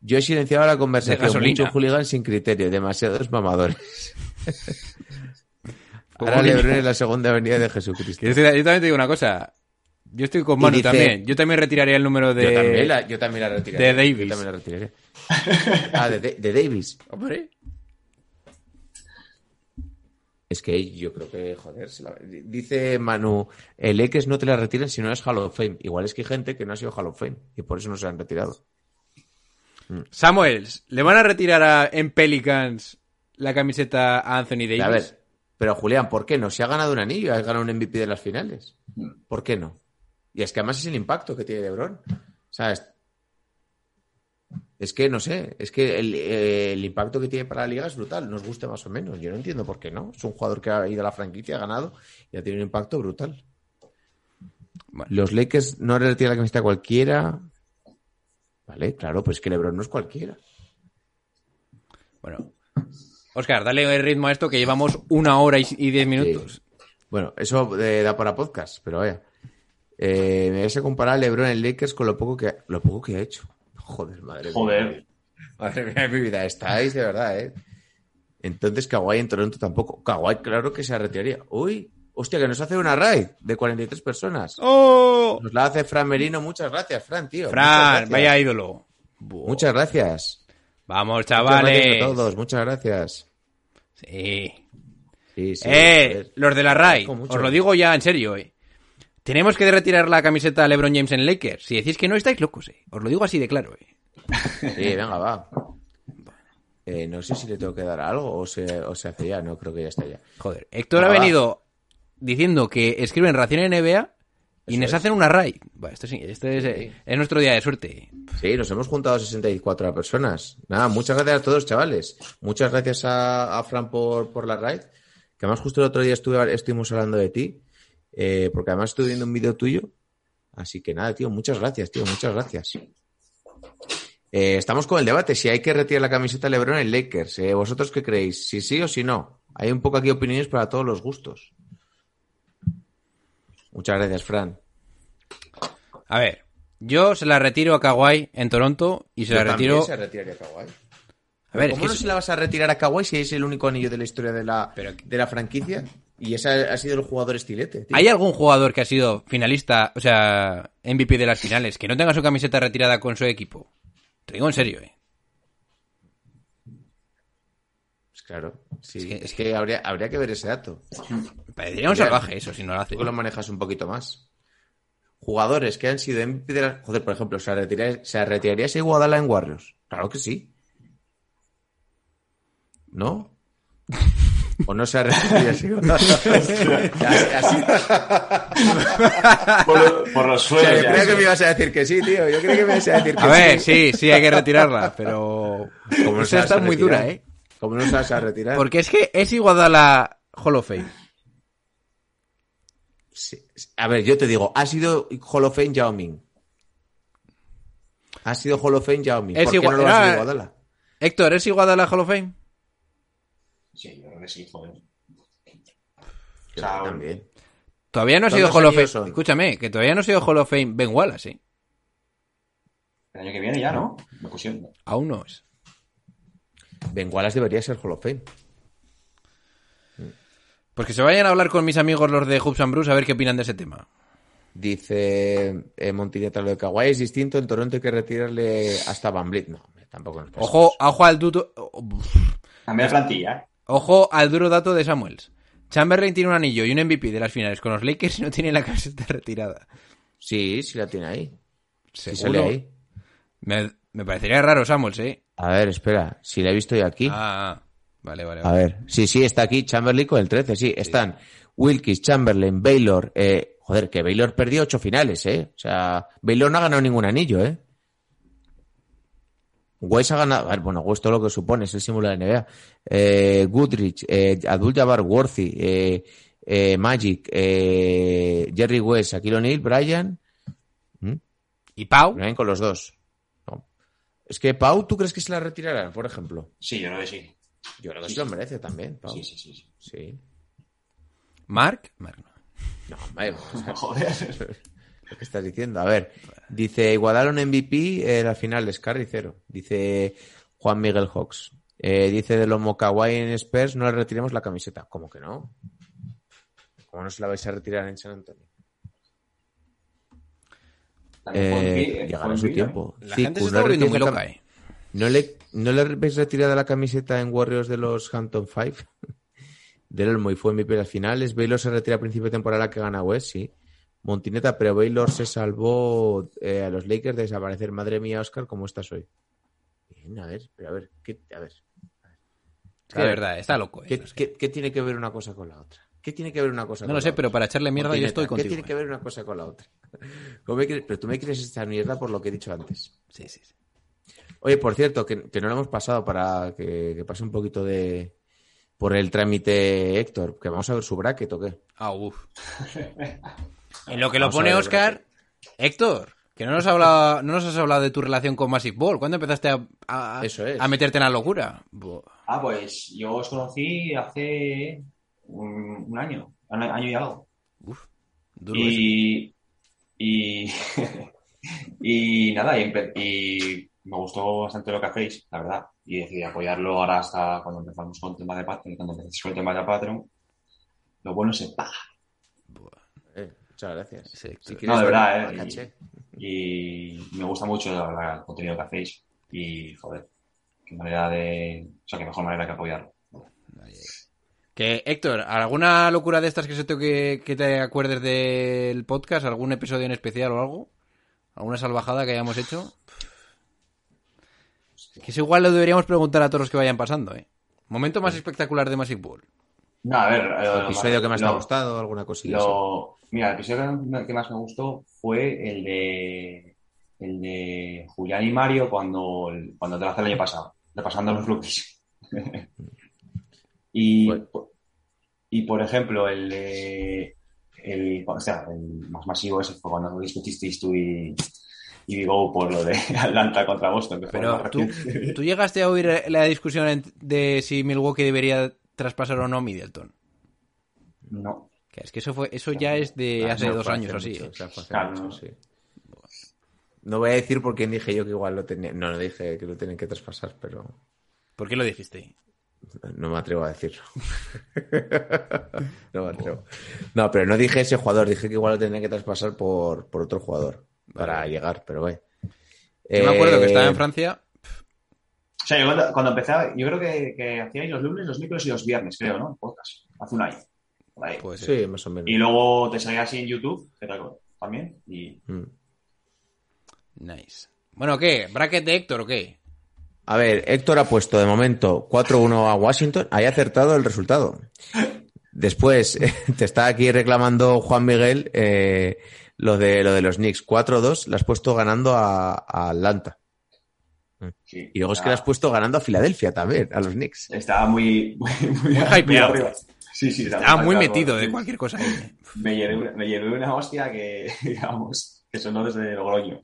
Yo he silenciado la conversación. Mucho hooligan sin criterio, demasiados mamadores. *laughs* Ahora. Lebron es la segunda avenida de Jesucristo. Yo, también te digo una cosa. Yo estoy con Manu dice- también. Yo también retiraría el número de. Yo, también la, yo también la retiraría. de Davis. Yo también la retiraría. Ah, de, de- de Davis. Hombre. Es que yo creo que, joder, se la- dice Manu, el X no te la retiran si no es Hall of Fame. Igual es que hay gente que no ha sido Hall of Fame y por eso no se han retirado. Samuels, ¿le van a retirar a- en Pelicans la camiseta a Anthony Davis? A ver, pero Julián, ¿por qué no? Si ha ganado un anillo, ha ganado un MVP de las finales. ¿Por qué no? Y es que además es el impacto que tiene LeBron. ¿Sabes? Es que no sé, es que el, eh, el impacto que tiene para la liga es brutal, nos guste más o menos. Yo no entiendo por qué no. Es un jugador que ha ido a la franquicia, ha ganado y ha tenido un impacto brutal. Bueno. Los Lakers no le retiran la camiseta a cualquiera. Vale, claro, pues que LeBron no es cualquiera. Bueno. Oscar, dale el ritmo a esto que llevamos una hora y y diez minutos. Bueno, eso eh, da para podcast, pero vaya. Eh, me vais a comparar a LeBron en Lakers con lo poco que lo poco que ha hecho. Joder, madre Joder. mía. Madre mía mi vida, estáis de verdad, ¿eh? Entonces Kawhi en Toronto tampoco. Kawhi, claro que se retiraría. Uy, hostia, que nos hace una raid de 43 personas. ¡Oh! Nos la hace Fran Merino. Muchas gracias, Fran, tío. Fran, vaya ídolo. Muchas gracias. Vamos, Muchas chavales. gracias a todos, muchas gracias. Sí. Sí, sí, eh, los de la RAI, mucho. os lo digo ya en serio, eh. Tenemos que retirar la camiseta a LeBron James en Lakers. Si decís que no, estáis locos, eh. Os lo digo así de claro, eh. Sí, venga, va. Eh, no sé si le tengo que dar algo o se, o se hace ya. No creo que ya está ya. Joder, Héctor Ah, ha venido diciendo que escriben Ración NBA y Eso nos es. hacen una raid. Bueno, esto, sí, esto es, eh, es nuestro día de suerte. Sí, nos hemos juntado 64 personas. Nada, muchas gracias a todos, chavales. Muchas gracias a, Fran por, por la raid. Que además justo el otro día estuve, estuvimos hablando de ti. eh, porque además estuve viendo un vídeo tuyo. Así que nada, tío, muchas gracias, tío, muchas gracias. Eh, estamos con el debate, si hay que retirar la camiseta LeBron en Lakers. Eh, ¿Vosotros qué creéis? ¿Si sí o si no? Hay un poco aquí opiniones para todos los gustos. Muchas gracias, Fran. A ver, yo se la retiro a Kawhi en Toronto y se Yo la retiro... se retiraría a Kawhi. A ver, es ¿Cómo que no se la vas a retirar a Kawhi si es el único anillo de la historia de la, Pero- de la franquicia? Y ese ha, sido el jugador estilete. tío. ¿Hay algún jugador que ha sido finalista, o sea, MVP de las finales, que no tenga su camiseta retirada con su equipo? Te digo en serio, eh. Pues claro, sí. Es que- Es que, habría, habría que ver ese dato. Parecería un salvaje eso, si no lo hace. Tú lo manejas un poquito más. Jugadores que han sido MVP. Joder, por ejemplo, ¿se retiraría, ¿se retiraría ese Iguadala en Warriors? Claro que sí. ¿No? ¿O no se retiraría ese Por, por los O sea, suelos. yo sí. que me ibas a decir que sí, tío. Yo creía que me ibas a decir que A ver, sí, sí, hay que retirarla, pero... Como no Esa se está muy dura, eh. Como no se vas a retirar. Porque es que es igual a la Hall of Fame. Sí. A ver, yo te digo, ha sido Hall of Fame Yao Ming. Ha sido Hall of Fame Yao Ming. Es ¿Por qué igual- no lo ha sido Iguodala? Héctor, ¿es igual a la Hall of Fame? Sí, yo creo que sí, joder. Sea, también. Todavía no ha sido ¿Cuántos Hall of Fame. son? Escúchame, que todavía no ha sido Hall of Fame Ben Wallace, ¿eh? El año que viene ya, ¿no? Me pusieron. Aún no es. Ben Wallace debería ser Hall of Fame. Pues que se vayan a hablar con mis amigos los de Hoops and Bruce a ver qué opinan de ese tema. Dice eh, Montineta lo de Kawhi es distinto. En Toronto hay que retirarle hasta Van Vliet. No, tampoco nos. Ojo, ojo al plantilla, ¿eh? ojo al duro dato de Samuels. Chamberlain tiene un anillo y un MVP de las finales con los Lakers y no tiene la camiseta retirada. Sí, sí la tiene ahí. Sí ¿Seguro? sale ahí. Me, me parecería raro Samuels, ¿eh? A ver, espera. Si la he visto yo aquí. Ah, vale, vale. A ver, sí, sí, está aquí Chamberlain con el 13, sí, están Wilkis, Chamberlain, Baylor, eh, joder, que Baylor perdió ocho finales, eh, o sea, Baylor no ha ganado ningún anillo, eh. West ha ganado, a ver, bueno, West todo lo que supone, es el símbolo de la NBA. Eh, Goodrich, eh, Abdul Jabbar Worthy, eh, eh, Magic, eh, Jerry West, Shaquille O'Neal, Brian, ¿Y Pau? Brian con los dos. No. Es que Pau, ¿tú crees que se la retirarán, por ejemplo? Sí, yo creo que sí. Yo creo que se lo merece también, Pau. Sí, sí, sí. sí. Sí. ¿Mark? Mark no. No, hombre, *laughs* Joder. lo que estás diciendo. A ver, dice Iguadala un MVP en la final de Scarry cero. Dice Juan Miguel Hawks. Eh, dice de los Mokawai en Spurs, no le retiremos la camiseta. ¿Cómo que no? ¿Cómo no se la vais a retirar en San Antonio? Eh, Pi- llegará su tiempo. La Cicu, gente se está volviendo muy loca, ¿eh? ¿No le, ¿No le veis retirada la camiseta en Warriors de los Hampton Five? *laughs* Del Olmo y fue MVP en las finales. Baylor se retira a principio de temporada que gana West, sí. Montineta, pero Baylor se salvó eh, a los Lakers de desaparecer. Madre mía, Oscar, ¿cómo estás hoy? Bien, a ver, pero a ver, ¿qué, a ver, Es que de verdad, está loco. ¿eh? ¿qué, qué- qué tiene que ver una cosa con la otra? ¿Qué tiene que ver una cosa No con lo la sé, otra? pero para echarle mierda yo estoy contigo. ¿Qué tiene que ¿eh? ver una cosa con la otra? *laughs* ¿Cómo me quieres- pero tú me quieres echar mierda por lo que he dicho antes. Sí, sí, sí. Oye, por cierto, que, que no lo hemos pasado para que, que pase un poquito de por el trámite Héctor, que vamos a ver su bracket o qué. Ah, uff. *laughs* En lo que lo Vamos pone Oscar, Héctor, que no nos, ha hablado, no nos has hablado de tu relación con Massive Ball. ¿Cuándo empezaste a, a- Eso es. a meterte en la locura? Ah, pues yo os conocí hace un, un año, un año y algo. Duro eso. Y, y, *laughs* y nada, y me gustó bastante lo que hacéis, la verdad. Y decidí apoyarlo ahora hasta cuando empezamos con el tema de Patreon, cuando empecéis con el tema de Patreon. Lo bueno se paga. Eh, muchas gracias. Sí, Si No, de ver verdad, eh. Y me gusta mucho la- el contenido que hacéis. Y, joder, qué manera de... O sea, qué mejor manera que apoyarlo. Que, Héctor, ¿alguna locura de estas que se te, que, que te acuerdes del podcast? ¿Algún episodio en especial o algo? ¿Alguna salvajada que hayamos hecho? Que eso igual lo deberíamos preguntar a todos los que vayan pasando, ¿eh? Momento más espectacular de Massive Ball. No, a ver. ¿El lo- episodio que más te ha lo- gustado? ¿Alguna cosilla? así? Lo, mira, el episodio que- que más me gustó fue el de el de Julián y Mario cuando, cuando te lo hace el año pasado, repasando los rookies. *laughs* y, Bueno. y por ejemplo, el de el, o sea, el más masivo ese fue cuando discutisteis tú y, y Big O por lo de *laughs* Atlanta contra Boston. Pero tú, tú llegaste a oír la discusión de si Milwaukee debería traspasar o no Middleton. No. Que es que eso fue, eso ya es de Ah, hace no, dos años así. mucho, ¿eh? o sea, fue hace Claro, mucho, no. sí. No voy a decir por quién dije yo que igual lo tenía. No, no dije que lo tienen que traspasar, pero ¿Por qué lo dijiste? no me atrevo a decirlo. *laughs* no me atrevo. No, pero no dije ese jugador, dije que igual lo tendrían que traspasar por, por otro jugador para llegar, pero ve. Yo me acuerdo que estaba Eh, en Francia. O sea, yo cuando, cuando empezaba, yo creo que, que hacíais los lunes, los miércoles y los viernes, creo, ¿no? Podcast. Hace un año. Pues sí. Sí, más o menos. Y luego te salía así en YouTube, que tal, también. Y Mm. Nice. Bueno, ¿qué? ¿Bracket de Héctor o qué? A ver, Héctor ha puesto de momento 4-1 a Washington. Ahí ha acertado el resultado. *laughs* Después, *laughs* te está aquí reclamando Juan Miguel eh, lo, de, lo de los Knicks. 4-2, le has puesto ganando a, a Atlanta. sí, Y luego es que le has estaba- puesto ganando a Filadelfia también, a los Knicks. Estaba muy, muy, muy, Muy hypeado. arriba. Sí, sí, Estaba muy hypeado. metido de cualquier cosa. ahí. Me llevé, una, me llevé una hostia que, *laughs* digamos, que sonó desde Logroño.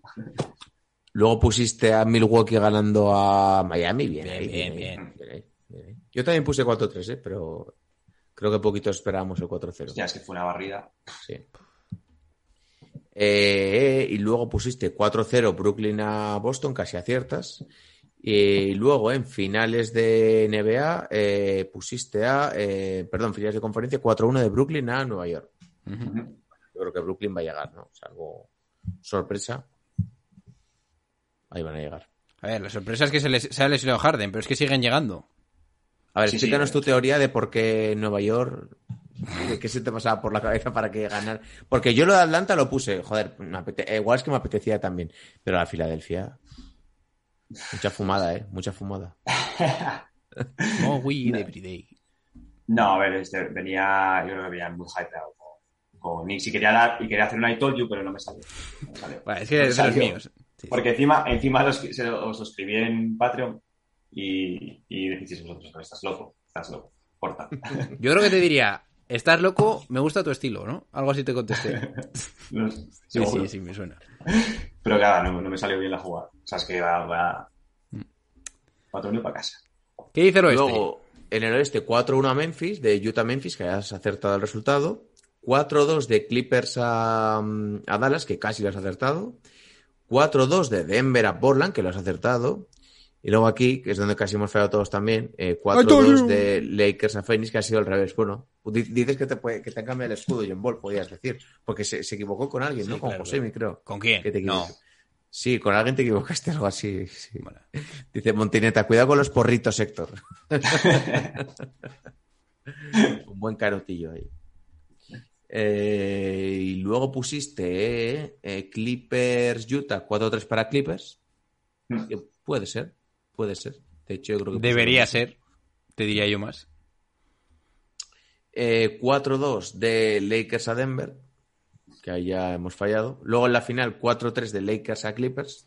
Luego pusiste a Milwaukee ganando a Miami. Bien, Bien, ahí, bien, bien, bien bien. Yo también puse 4-3, ¿eh? pero creo que poquito esperábamos el 4-0. Ya, es que fue una barrida. Sí. Eh, y luego pusiste 4-0 Brooklyn a Boston, casi aciertas. Y luego en finales de NBA eh, pusiste a, eh, perdón, finales de conferencia 4-1 de Brooklyn a Nueva York. Yo creo que Brooklyn va a llegar, ¿no? Salvo sorpresa. Ahí van a llegar. A ver, la sorpresa es que se, les, se ha lesionado Harden, pero es que siguen llegando. A ver, Sí, explícanos sí. tu teoría de por qué Nueva York. ¿Qué, qué se te pasaba por la cabeza para que ganar? Porque yo lo de Atlanta lo puse, joder, me apete- eh, igual es que me apetecía también. Pero la Filadelfia. Mucha fumada, ¿eh? Mucha fumada. *laughs* Oh, we every day. No, a ver, este, venía, yo creo que venía muy hypeado con, Knicks y quería, dar, y quería hacer un I told you, pero no me salió. No me salió. Bueno, es que No me es de los salió. míos. Sí, Porque encima, encima los, se os lo escribí en Patreon y, y decisteis vosotros, estás loco, estás loco, corta. Yo creo que te diría, estás loco, me gusta tu estilo, ¿no? Algo así te contesté. *laughs* No, Sí, sí, sí, me suena. Pero claro, no, no me salió bien la jugada. O sea, es que va, va Patreon para casa. ¿Qué dice el oeste? Luego, en el oeste, 4-1 a Memphis, de Utah-Memphis, que has acertado el resultado. 4-2 de Clippers a, mm, a Dallas, que casi lo has acertado. 4-2 de Denver a Portland, que lo has acertado. Y luego aquí, que es donde casi hemos fallado todos también, eh, 4-2 de Lakers a Phoenix, que ha sido al revés. Bueno, di- dices que te, puede, que te han cambiado el escudo, John Ball, podías decir. Porque se, se equivocó con alguien, Sí, ¿no? Con claro, José, claro. creo. ¿Con quién? Que te No. Sí, con alguien te equivocaste, algo así. sí. Bueno, Dice Montineta, cuidado con los porritos, Héctor. *laughs* *laughs* Un buen carotillo ahí. Eh, y luego pusiste eh, eh, Clippers Utah, 4-3 para Clippers. Mm. Que puede ser, puede ser. De hecho, yo creo que debería ser, te diría yo más. Eh, 4-2 de Lakers a Denver, que ahí ya hemos fallado. Luego en la final 4-3 de Lakers a Clippers.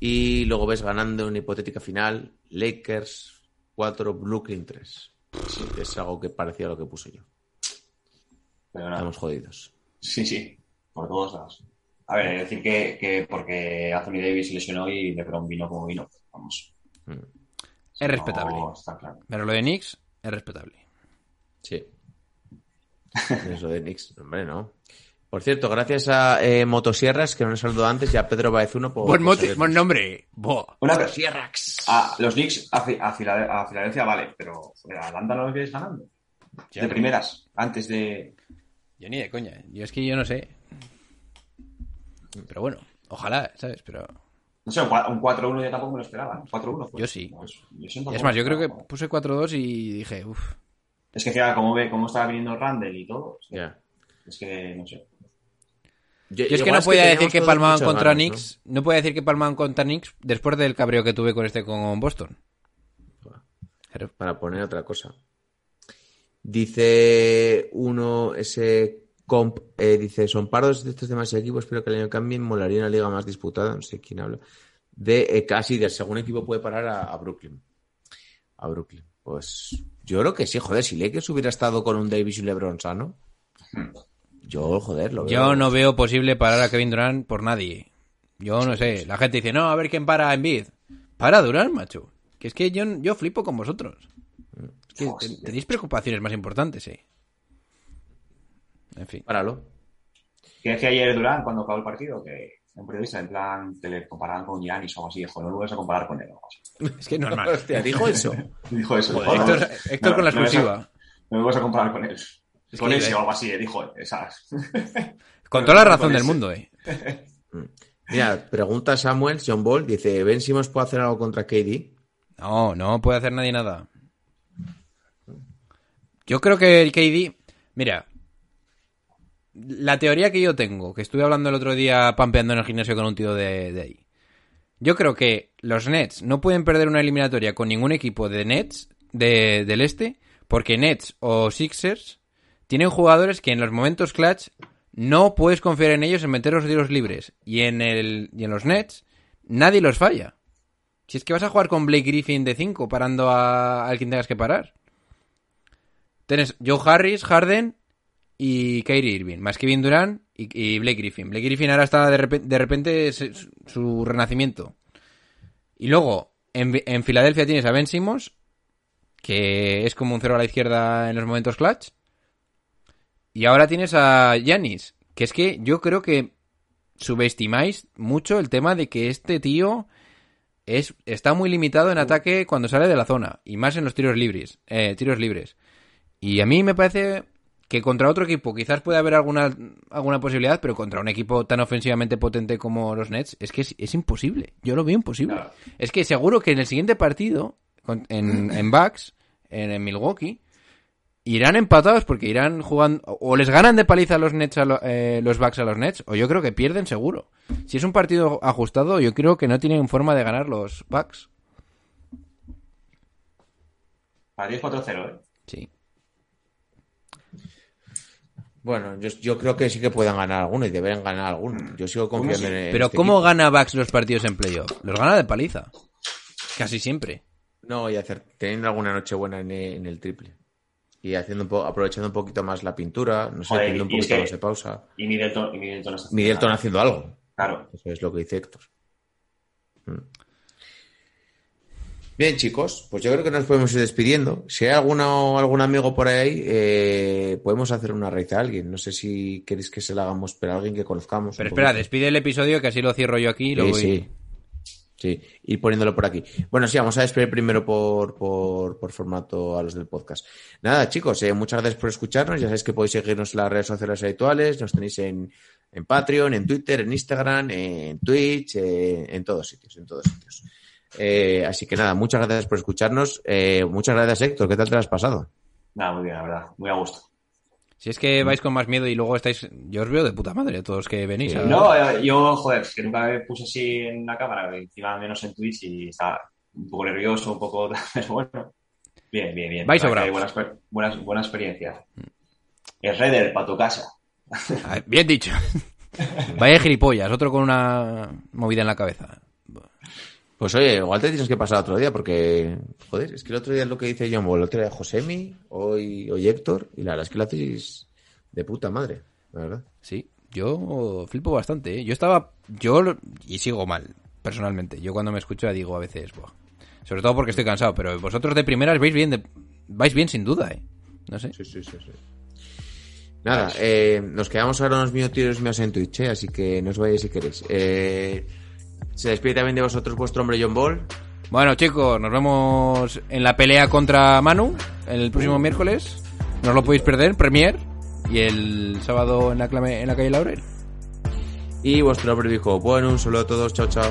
Y luego ves ganando una hipotética final Lakers 4, Brooklyn 3. Sí, es algo que parecía lo que puse yo. Pero nada. Estamos jodidos. Sí, sí, por todos lados. A ver, decir que, que porque Anthony Davis se lesionó y LeBron vino como vino. Vamos. Mm, Es respetable. No, está claro. Pero lo de Knicks es respetable. Sí. *laughs* Eso de Knicks, hombre, no. Por cierto, gracias a eh, Motosierras, que no nos saludó antes, y a Pedro Baezuno por. Buen, mote, buen nombre. Una pre- Motosierrax. Ah, los Knicks a, a Filade- a Filadelfia, vale, pero a Atlanta no los vienes ganando. Ya, de primeras, antes de. Yo ni de coña. Yo es que yo no sé. Pero bueno, ojalá, ¿sabes? Pero No sé, un cua- un 4-1 yo tampoco me lo esperaba. ¿eh? 4-1 pues. Yo sí. Pues, yo es más, yo creo que puse 4-2 y dije, uff. Es que fíjate cómo, ve, cómo estaba viniendo Randall y todo. es que- Ya. Es que, no sé. Yo, Yo es que no podía decir que palmaban contra ganas, ¿no? Knicks. ¿no? podía decir que palmaban contra Knicks después del cabreo que tuve con este con Boston. Pero- para poner otra cosa. Dice uno, ese comp, eh, dice, son pardos de estos demás equipos, espero que el año cambien, molaría una liga más disputada, no sé quién habla, de eh, casi del segundo equipo puede parar a, a Brooklyn. A Brooklyn. Pues yo creo que sí, joder, si Lakers hubiera estado con un Davis y LeBron sano, yo, joder, lo veo. Yo no veo posible parar a Kevin Durant por nadie. Yo no sé. La gente dice, no, a ver quién para a Embiid. Para Durant, macho. Que es que yo, yo flipo con vosotros. Es que ten- tenéis preocupaciones más importantes, eh. En fin. Páralo. Que decía ayer Durán cuando acabó el partido que un periodista en plan que le comparaban con Giannis o algo así, dijo, no lo vuelves a comparar con él o así. *laughs* Es que es normal. Hostia, dijo *laughs* eso. Dijo eso. Joder, dijo, no, Héctor, Héctor no, con la no me vas a- exclusiva. No me vuelves a comparar con él. Es con ese o algo así, eh, dijo esa. *laughs* Con toda la razón del mundo, eh. Mira, pregunta Samuel, John Ball, dice, ¿Ben Simmons puede hacer algo contra KD? No, no puede hacer nadie nada. Yo creo que el KD. Mira. La teoría que yo tengo, que estuve hablando el otro día pampeando en el gimnasio con un tío de, ahí. Yo creo que los Nets no pueden perder una eliminatoria con ningún equipo de Nets de- del este, porque Nets o Sixers tienen jugadores que en los momentos clutch no puedes confiar en ellos en meter los tiros libres. Y en, el, y en los Nets nadie los falla. Si es que vas a jugar con Blake Griffin de 5 parando a, al quien tengas que parar. Tienes Joe Harris, Harden y Kyrie Irving, más Kevin Durant y, y Blake Griffin. Blake Griffin ahora está de repente, su, renacimiento. Y luego, en, en Filadelfia tienes a Ben Simmons, que es como un cero a la izquierda en los momentos clutch. Y ahora tienes a Giannis, que es que yo creo que subestimáis mucho el tema de que este tío es, está muy limitado en ataque cuando sale de la zona y más en los tiros libres, eh, tiros libres. Y a mí me parece que contra otro equipo quizás puede haber alguna, alguna posibilidad, pero contra un equipo tan ofensivamente potente como los Nets es que es, es imposible. Yo lo veo imposible. Claro. Es que seguro que en el siguiente partido, en, en Bucks, en, en Milwaukee, irán empatados porque irán jugando o les ganan de paliza los Nets a lo- eh, los Bucks a los Nets o yo creo que pierden seguro. Si es un partido ajustado, yo creo que no tienen forma de ganar los Bucks. Para 10 4-0, ¿eh? Sí. Bueno, yo, yo creo que sí que puedan ganar alguno y deberían ganar alguno. Yo sigo confiando en, Pero este ¿cómo equipo. gana Bucks los partidos en playoff? Los gana de paliza. Casi siempre. No, y hacer, teniendo alguna noche buena en, en el triple. Y haciendo un po- aprovechando un poquito más la pintura, no sé, Joder, teniendo un poquito que- más de pausa. Y Middleton, y Middleton haciendo Middleton haciendo algo. Claro. Eso es lo que dice Héctor. Mm. Bien, chicos, pues yo creo que nos podemos ir despidiendo. Si hay alguno, algún amigo por ahí, eh, podemos hacer una raíz a alguien. No sé si queréis que se la hagamos, pero a alguien que conozcamos. Pero espera, poquito. despide el episodio que así lo cierro yo aquí y lo Sí, voy- sí. Sí, ir poniéndolo por aquí. Bueno, sí, vamos a despedir primero por, por, por formato a los del podcast. Nada, chicos, eh, muchas gracias por escucharnos. Ya sabéis que podéis seguirnos en las redes sociales habituales. Nos tenéis en, en Patreon, en Twitter, en Instagram, en Twitch, eh, en todos sitios, en todos sitios. Eh, así que nada, muchas gracias por escucharnos. Eh, muchas gracias, Héctor. ¿Qué tal te lo has pasado? Nada, muy bien, la verdad. Muy a gusto. Si es que vais con más miedo y luego estáis... Yo os veo de puta madre, todos que venís. Sí. No, eh, yo, joder, que nunca me puse así en la cámara, encima menos en Twitch y estaba un poco nervioso, un poco... *laughs* Pero bueno, bien, bien, bien. Vais sobrados. que Buena, exper- buena, buena experiencia. Es Redder para tu casa. Ah, Bien dicho. *laughs* Vaya gilipollas, otro con una movida en la cabeza. Pues oye, igual te tienes que pasar otro día porque, joder, es que el otro día es lo que dice John Ball, el otro día Josemi, hoy, hoy Héctor, y la verdad es que lo hacéis de puta madre, la verdad. Sí, yo flipo bastante. ¿eh? Yo estaba... Yo... lo- Y sigo mal, personalmente. Yo cuando me escucho ya digo a veces... Buah. Sobre todo porque estoy cansado, pero vosotros de primeras vais bien, de... vais bien sin duda, ¿eh? No sé. Sí, sí, sí, sí. Nada, eh, nos quedamos ahora unos minutos más en Twitch, eh, así que no os vayáis si queréis. Eh, se despide también de vosotros vuestro hombre John Ball. Bueno, chicos, nos vemos en la pelea contra Manu el próximo miércoles. No os lo podéis perder, Premier. Y el sábado en la, clame- en la calle Laurel. Y vuestro hombre dijo, bueno, un saludo a todos, chao, chao.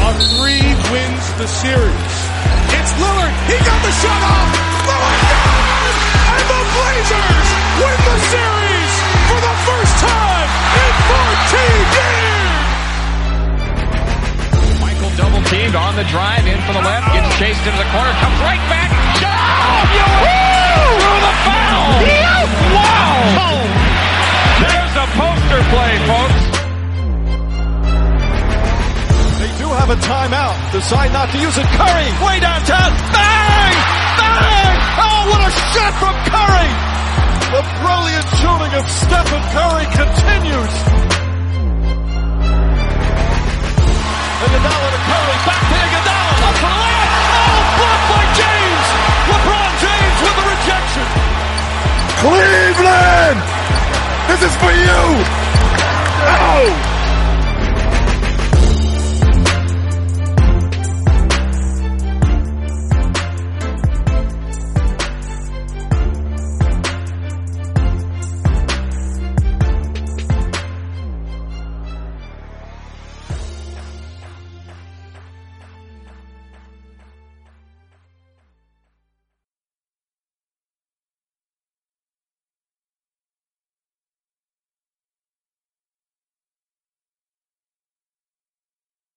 A three wins the series. It's Lillard. He got the shot off. Lillard got it! And the Blazers win the series time in 14 years. Michael double teamed on the drive in for the left, gets chased into the corner, comes right back. Oh, through the foul. Wow. Oh! There's a poster play, folks. They do have a timeout. Decide not to use it. Curry, way downtown. Bang! Bang! Oh, what a shot from Curry! The brilliant shooting of Stephen Curry continues. Iguodala to Curry, back to Iguodala, up for the layup. Oh, blocked by James. LeBron James with the rejection. Cleveland! This is for you! Oh!